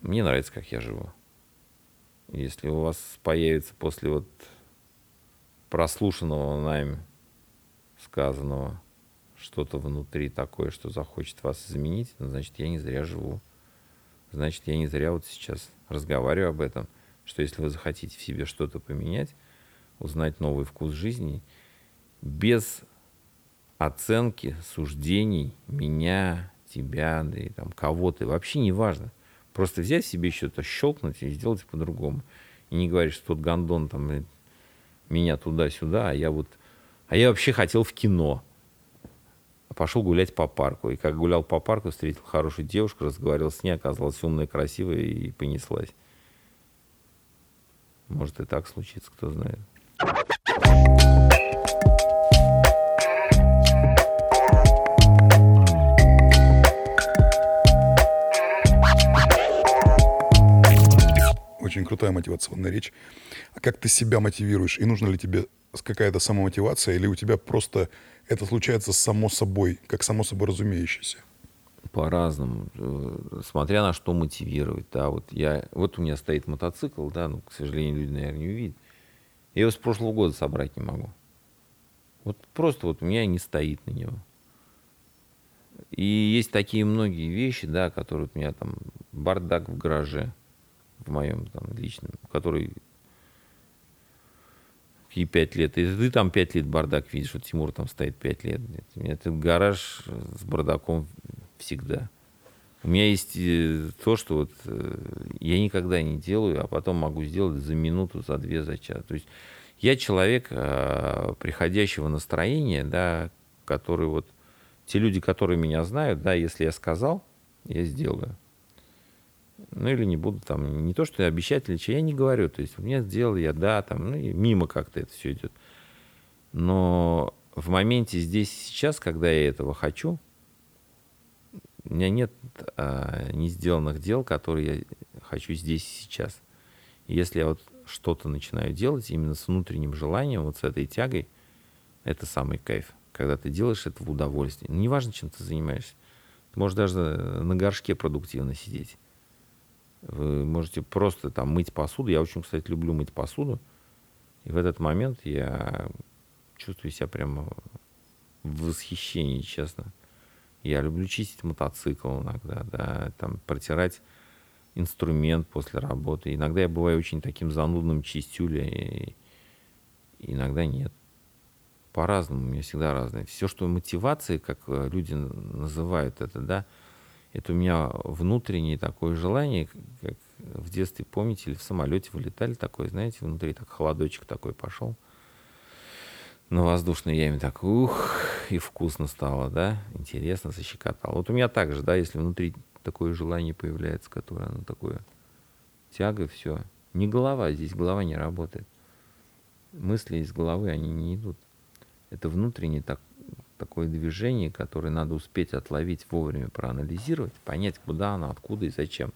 Мне нравится, как я живу. Если у вас появится после вот прослушанного нами сказанного что-то внутри такое, что захочет вас изменить, ну, значит, я не зря живу. Значит, я не зря вот сейчас разговариваю об этом, что если вы захотите в себе что-то поменять, узнать новый вкус жизни – без оценки, суждений меня, тебя, да и там кого-то, вообще не важно. Просто взять себе что-то, щелкнуть и сделать по-другому. И не говорить, что тот гондон там меня туда-сюда, а я вот... А я вообще хотел в кино. Пошел гулять по парку. И как гулял по парку, встретил хорошую девушку, разговаривал с ней, оказалась умная, красивая и понеслась. Может и так случится, кто знает. Очень крутая мотивационная речь. А как ты себя мотивируешь? И нужна ли тебе какая-то самомотивация, или у тебя просто это случается само собой, как само собой разумеющееся? По-разному. Э, смотря на что мотивировать. Да, вот, я, вот у меня стоит мотоцикл, да, ну, к сожалению, люди, наверное, не увидят. Я его с прошлого года собрать не могу. Вот просто вот у меня не стоит на него. И есть такие многие вещи, да, которые у меня там бардак в гараже – в моем там, личном, который и пять лет. И ты там пять лет бардак видишь, вот Тимур там стоит пять лет. Это гараж с бардаком всегда. У меня есть э, то, что вот э, я никогда не делаю, а потом могу сделать за минуту, за две, за час. То есть я человек а, приходящего настроения, да, который вот те люди, которые меня знают, да, если я сказал, я сделаю. Ну или не буду там, не то, что обещать или я не говорю. То есть меня сделал я, да, там, ну и мимо как-то это все идет. Но в моменте здесь сейчас, когда я этого хочу, у меня нет а, не сделанных дел, которые я хочу здесь сейчас. Если я вот что-то начинаю делать именно с внутренним желанием, вот с этой тягой, это самый кайф. Когда ты делаешь это в удовольствии. Неважно, чем ты занимаешься. Ты можешь даже на горшке продуктивно сидеть. Вы можете просто там мыть посуду. Я очень, кстати, люблю мыть посуду. И в этот момент я чувствую себя прямо в восхищении, честно. Я люблю чистить мотоцикл иногда, да, там протирать инструмент после работы. Иногда я бываю очень таким занудным чистюля, и иногда нет. По-разному, у меня всегда разное. Все, что мотивации, как э, люди называют это, да, это у меня внутреннее такое желание, как в детстве, помните, или в самолете вылетали такой, знаете, внутри так холодочек такой пошел. На воздушной яме так, ух, и вкусно стало, да, интересно, защекотало. Вот у меня так же, да, если внутри такое желание появляется, которое оно такое тяга, все. Не голова, здесь голова не работает. Мысли из головы, они не идут. Это внутреннее так, такое движение, которое надо успеть отловить вовремя, проанализировать, понять, куда оно, откуда и зачем.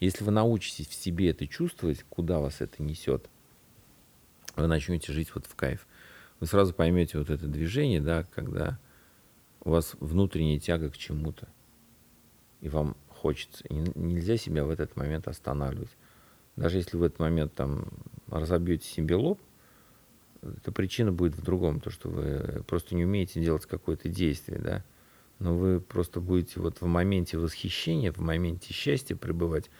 Если вы научитесь в себе это чувствовать, куда вас это несет, вы начнете жить вот в кайф. Вы сразу поймете вот это движение, да, когда у вас внутренняя тяга к чему-то, и вам хочется. И нельзя себя в этот момент останавливать. Даже если в этот момент там разобьете себе лоб, эта причина будет в другом, то что вы просто не умеете делать какое-то действие, да, но вы просто будете вот в моменте восхищения, в моменте счастья пребывать,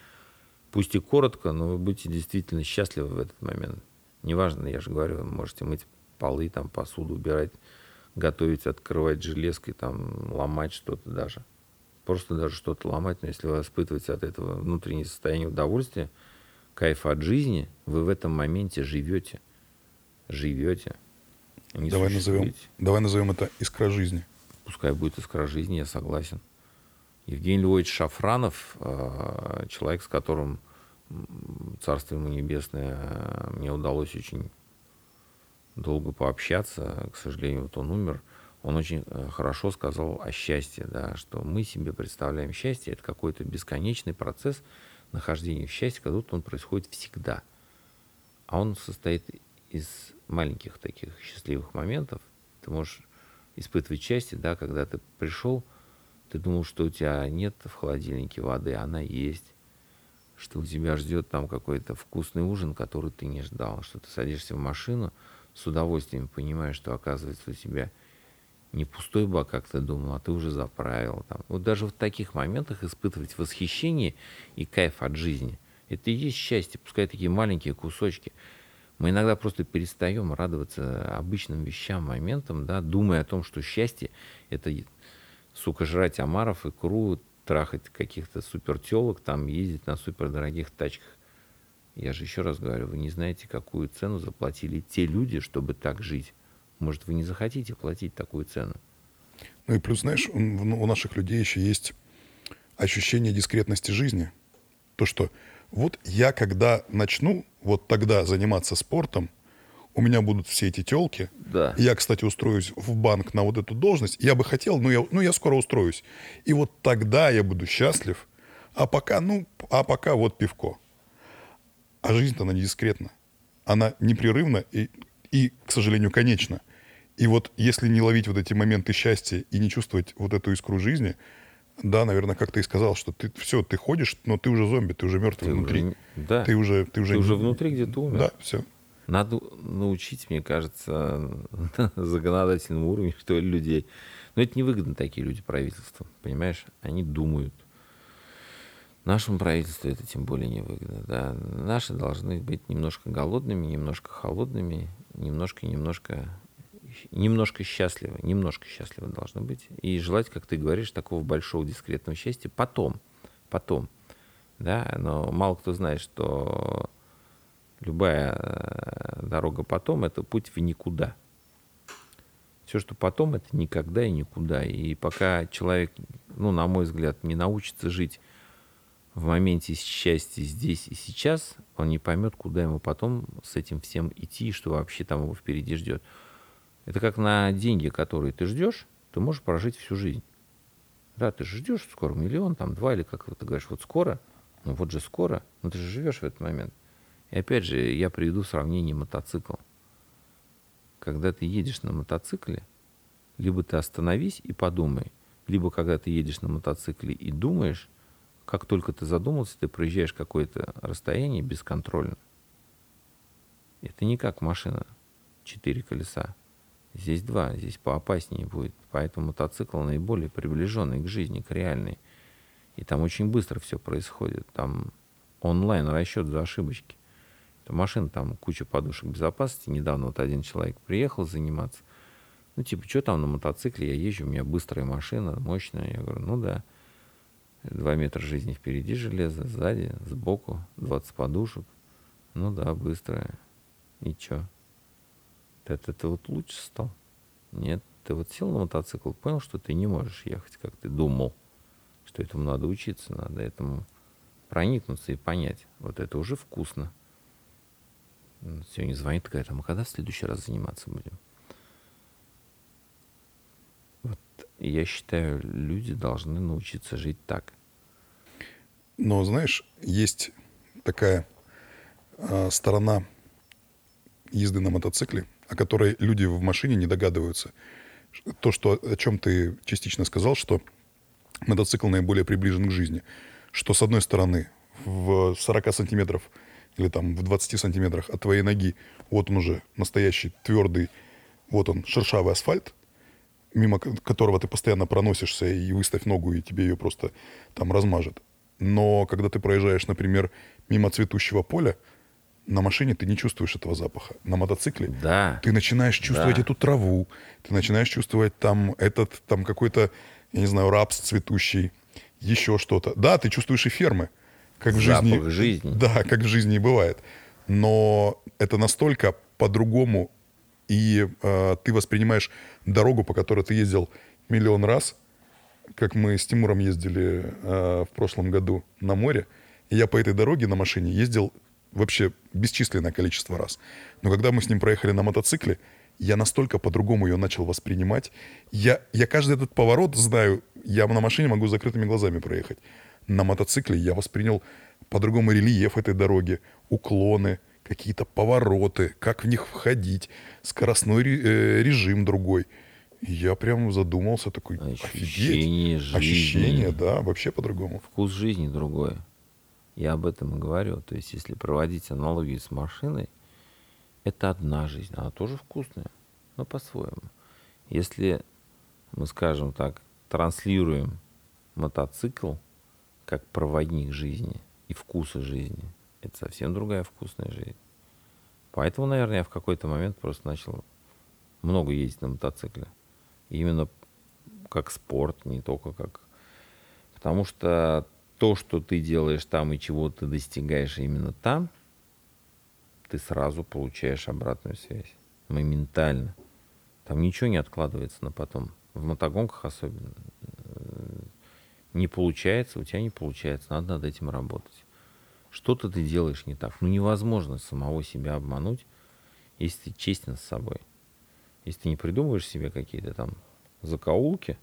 пусть и коротко, но вы будете действительно счастливы в этот момент. Неважно, я же говорю, вы можете мыть полы, там, посуду убирать, готовить, открывать железкой, там, ломать что-то даже просто даже что-то ломать, но если вы испытываете от этого внутреннее состояние удовольствия, кайфа от жизни, вы в этом моменте живете. Живете. давай назовем, давай назовем это искра жизни. Пускай будет искра жизни, я согласен. Евгений Львович Шафранов, э, человек, с которым Царство ему небесное, э, мне удалось очень долго пообщаться. К сожалению, вот он умер он очень э, хорошо сказал о счастье, да, что мы себе представляем счастье, это какой-то бесконечный процесс нахождения в счастье, будто он происходит всегда. А он состоит из маленьких таких счастливых моментов. Ты можешь испытывать счастье, да, когда ты пришел, ты думал, что у тебя нет в холодильнике воды, она есть, что у тебя ждет там какой-то вкусный ужин, который ты не ждал, что ты садишься в машину, с удовольствием понимаешь, что оказывается у тебя не пустой бак, как ты думал, а ты уже заправил. Там. Вот даже в таких моментах испытывать восхищение и кайф от жизни. Это и есть счастье, пускай такие маленькие кусочки. Мы иногда просто перестаем радоваться обычным вещам, моментам, да, думая о том, что счастье — это, сука, жрать омаров, икру, трахать каких-то супертелок, там, ездить на супердорогих тачках. Я же еще раз говорю, вы не знаете, какую цену заплатили те люди, чтобы так жить. Может, вы не захотите платить такую цену. Ну и плюс, знаешь, у наших людей еще есть ощущение дискретности жизни. То, что вот я когда начну вот тогда заниматься спортом, у меня будут все эти телки. Да. Я, кстати, устроюсь в банк на вот эту должность. Я бы хотел, но я, ну, я скоро устроюсь. И вот тогда я буду счастлив. А пока, ну, а пока вот пивко. А жизнь-то она не дискретна. Она непрерывна и, и, к сожалению, конечна. И вот если не ловить вот эти моменты счастья и не чувствовать вот эту искру жизни, да, наверное, как ты и сказал, что ты все, ты ходишь, но ты уже зомби, ты уже мертвый ты внутри. Уже, да. Ты уже, ты уже, ты уже внутри где-то умер. Да, все. Надо научить, мне кажется, законодательному уровню, что ли, людей. Но это невыгодно такие люди правительству, понимаешь? Они думают. Нашему правительству это тем более невыгодно. Да. Наши должны быть немножко голодными, немножко холодными, немножко-немножко немножко счастливы, немножко счастливы должны быть. И желать, как ты говоришь, такого большого дискретного счастья потом, потом. Да, но мало кто знает, что любая э, дорога потом – это путь в никуда. Все, что потом, это никогда и никуда. И пока человек, ну, на мой взгляд, не научится жить в моменте счастья здесь и сейчас, он не поймет, куда ему потом с этим всем идти, что вообще там его впереди ждет. Это как на деньги, которые ты ждешь, ты можешь прожить всю жизнь. Да, ты же ждешь скоро миллион, там два, или как ты говоришь, вот скоро, ну вот же скоро, но ты же живешь в этот момент. И опять же, я приведу сравнение мотоцикл. Когда ты едешь на мотоцикле, либо ты остановись и подумай, либо когда ты едешь на мотоцикле и думаешь, как только ты задумался, ты проезжаешь какое-то расстояние бесконтрольно. Это не как машина, четыре колеса. Здесь два, здесь поопаснее будет. Поэтому мотоцикл наиболее приближенный к жизни, к реальной. И там очень быстро все происходит. Там онлайн расчет за ошибочки. Это машина, там куча подушек безопасности. Недавно вот один человек приехал заниматься. Ну, типа, что там на мотоцикле? Я езжу, у меня быстрая машина, мощная. Я говорю, ну да. Два метра жизни впереди железо, сзади, сбоку, 20 подушек. Ну да, быстрая. И чё? Ты от этого лучше стал? Нет, ты вот сел на мотоцикл, понял, что ты не можешь ехать, как ты думал, что этому надо учиться, надо этому проникнуться и понять. Вот это уже вкусно. Сегодня звонит такая, там, а когда в следующий раз заниматься будем? Вот я считаю, люди должны научиться жить так. Но, знаешь, есть такая э, сторона езды на мотоцикле, о которой люди в машине не догадываются. То, что, о чем ты частично сказал, что мотоцикл наиболее приближен к жизни. Что, с одной стороны, в 40 сантиметров или там в 20 сантиметрах от твоей ноги, вот он уже настоящий твердый, вот он, шершавый асфальт, мимо которого ты постоянно проносишься, и выставь ногу, и тебе ее просто там размажет. Но когда ты проезжаешь, например, мимо цветущего поля, на машине ты не чувствуешь этого запаха. На мотоцикле да. ты начинаешь чувствовать да. эту траву, ты начинаешь чувствовать там этот, там какой-то, я не знаю, рапс цветущий, еще что-то. Да, ты чувствуешь и фермы, как в Запах жизни. жизни. Да, как в жизни и бывает. Но это настолько по-другому, и э, ты воспринимаешь дорогу, по которой ты ездил миллион раз, как мы с Тимуром ездили э, в прошлом году на море, и я по этой дороге на машине ездил вообще бесчисленное количество раз. Но когда мы с ним проехали на мотоцикле, я настолько по-другому ее начал воспринимать. Я, я каждый этот поворот знаю, я на машине могу с закрытыми глазами проехать. На мотоцикле я воспринял по-другому рельеф этой дороги, уклоны, какие-то повороты, как в них входить, скоростной э, режим другой. Я прям задумался, такой, Ощущение офигеть. жизни. Ощущение, да, вообще по-другому. Вкус жизни другой. Я об этом и говорю. То есть, если проводить аналогию с машиной, это одна жизнь. Она тоже вкусная, но по-своему. Если мы, скажем так, транслируем мотоцикл как проводник жизни и вкуса жизни, это совсем другая вкусная жизнь. Поэтому, наверное, я в какой-то момент просто начал много ездить на мотоцикле. Именно как спорт, не только как... Потому что то, что ты делаешь там и чего ты достигаешь именно там, ты сразу получаешь обратную связь. Моментально. Там ничего не откладывается на потом. В мотогонках особенно. Не получается, у тебя не получается. Надо над этим работать. Что-то ты делаешь не так. Ну невозможно самого себя обмануть, если ты честен с собой. Если ты не придумываешь себе какие-то там закоулки,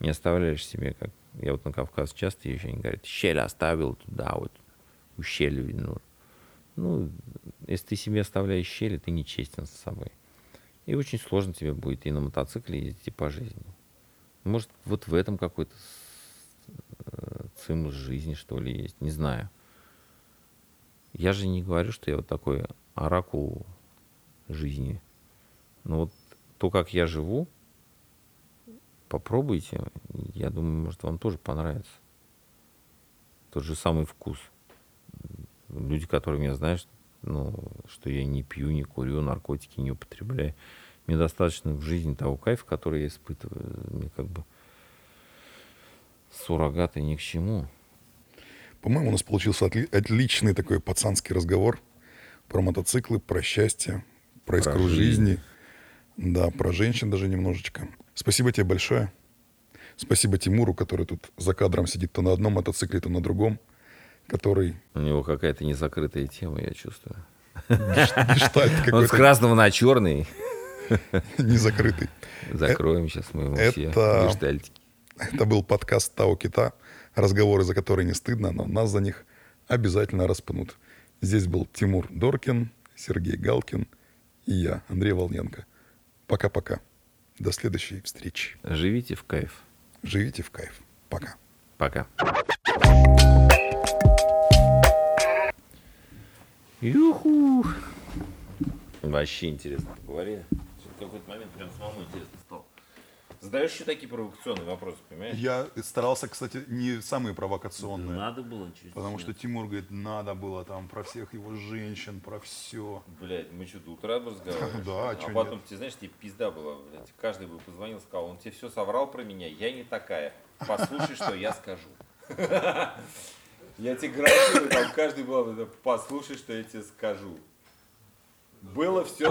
не оставляешь себе, как я вот на Кавказ часто езжу, они говорят, щель оставил туда, вот ущелье видно. Ну, если ты себе оставляешь щели, ты нечестен с собой. И очень сложно тебе будет и на мотоцикле ездить, и по жизни. Может, вот в этом какой-то цимус жизни, что ли, есть. Не знаю. Я же не говорю, что я вот такой оракул жизни. Но вот то, как я живу, попробуйте. Я думаю, может, вам тоже понравится. Тот же самый вкус. Люди, которые меня знают, ну, что я не пью, не курю, наркотики не употребляю. Мне достаточно в жизни того кайфа, который я испытываю. Мне как бы суррогаты ни к чему. По-моему, у нас получился отли- отличный такой пацанский разговор про мотоциклы, про счастье, про, Про искру жизнь. жизни. Да, про женщин даже немножечко. Спасибо тебе большое. Спасибо Тимуру, который тут за кадром сидит то на одном мотоцикле, то на другом, который У него какая-то незакрытая тема, я чувствую. Он с красного на черный. незакрытый. Закроем сейчас мы ему это- все гештальтики. Это был подкаст Тао Кита, разговоры, за которые не стыдно, но нас за них обязательно распнут. Здесь был Тимур Доркин, Сергей Галкин и я, Андрей Волненко. Пока-пока. До следующей встречи. Живите в кайф. Живите в кайф. Пока. Пока. Юху. Вообще интересно поговорили. В какой-то момент прям самому интересно. Задаешь еще такие провокационные вопросы, понимаешь? Я старался, кстати, не самые провокационные. Надо было через Потому что Тимур говорит, надо было там про всех его женщин, про все. Блядь, мы что, до утра разговаривали? Да, а чё потом, ты знаешь, тебе пизда была, блядь. Каждый бы позвонил, сказал, он тебе все соврал про меня, я не такая. Послушай, что я скажу. Я тебе гарантирую, там каждый был, послушай, что я тебе скажу. Было все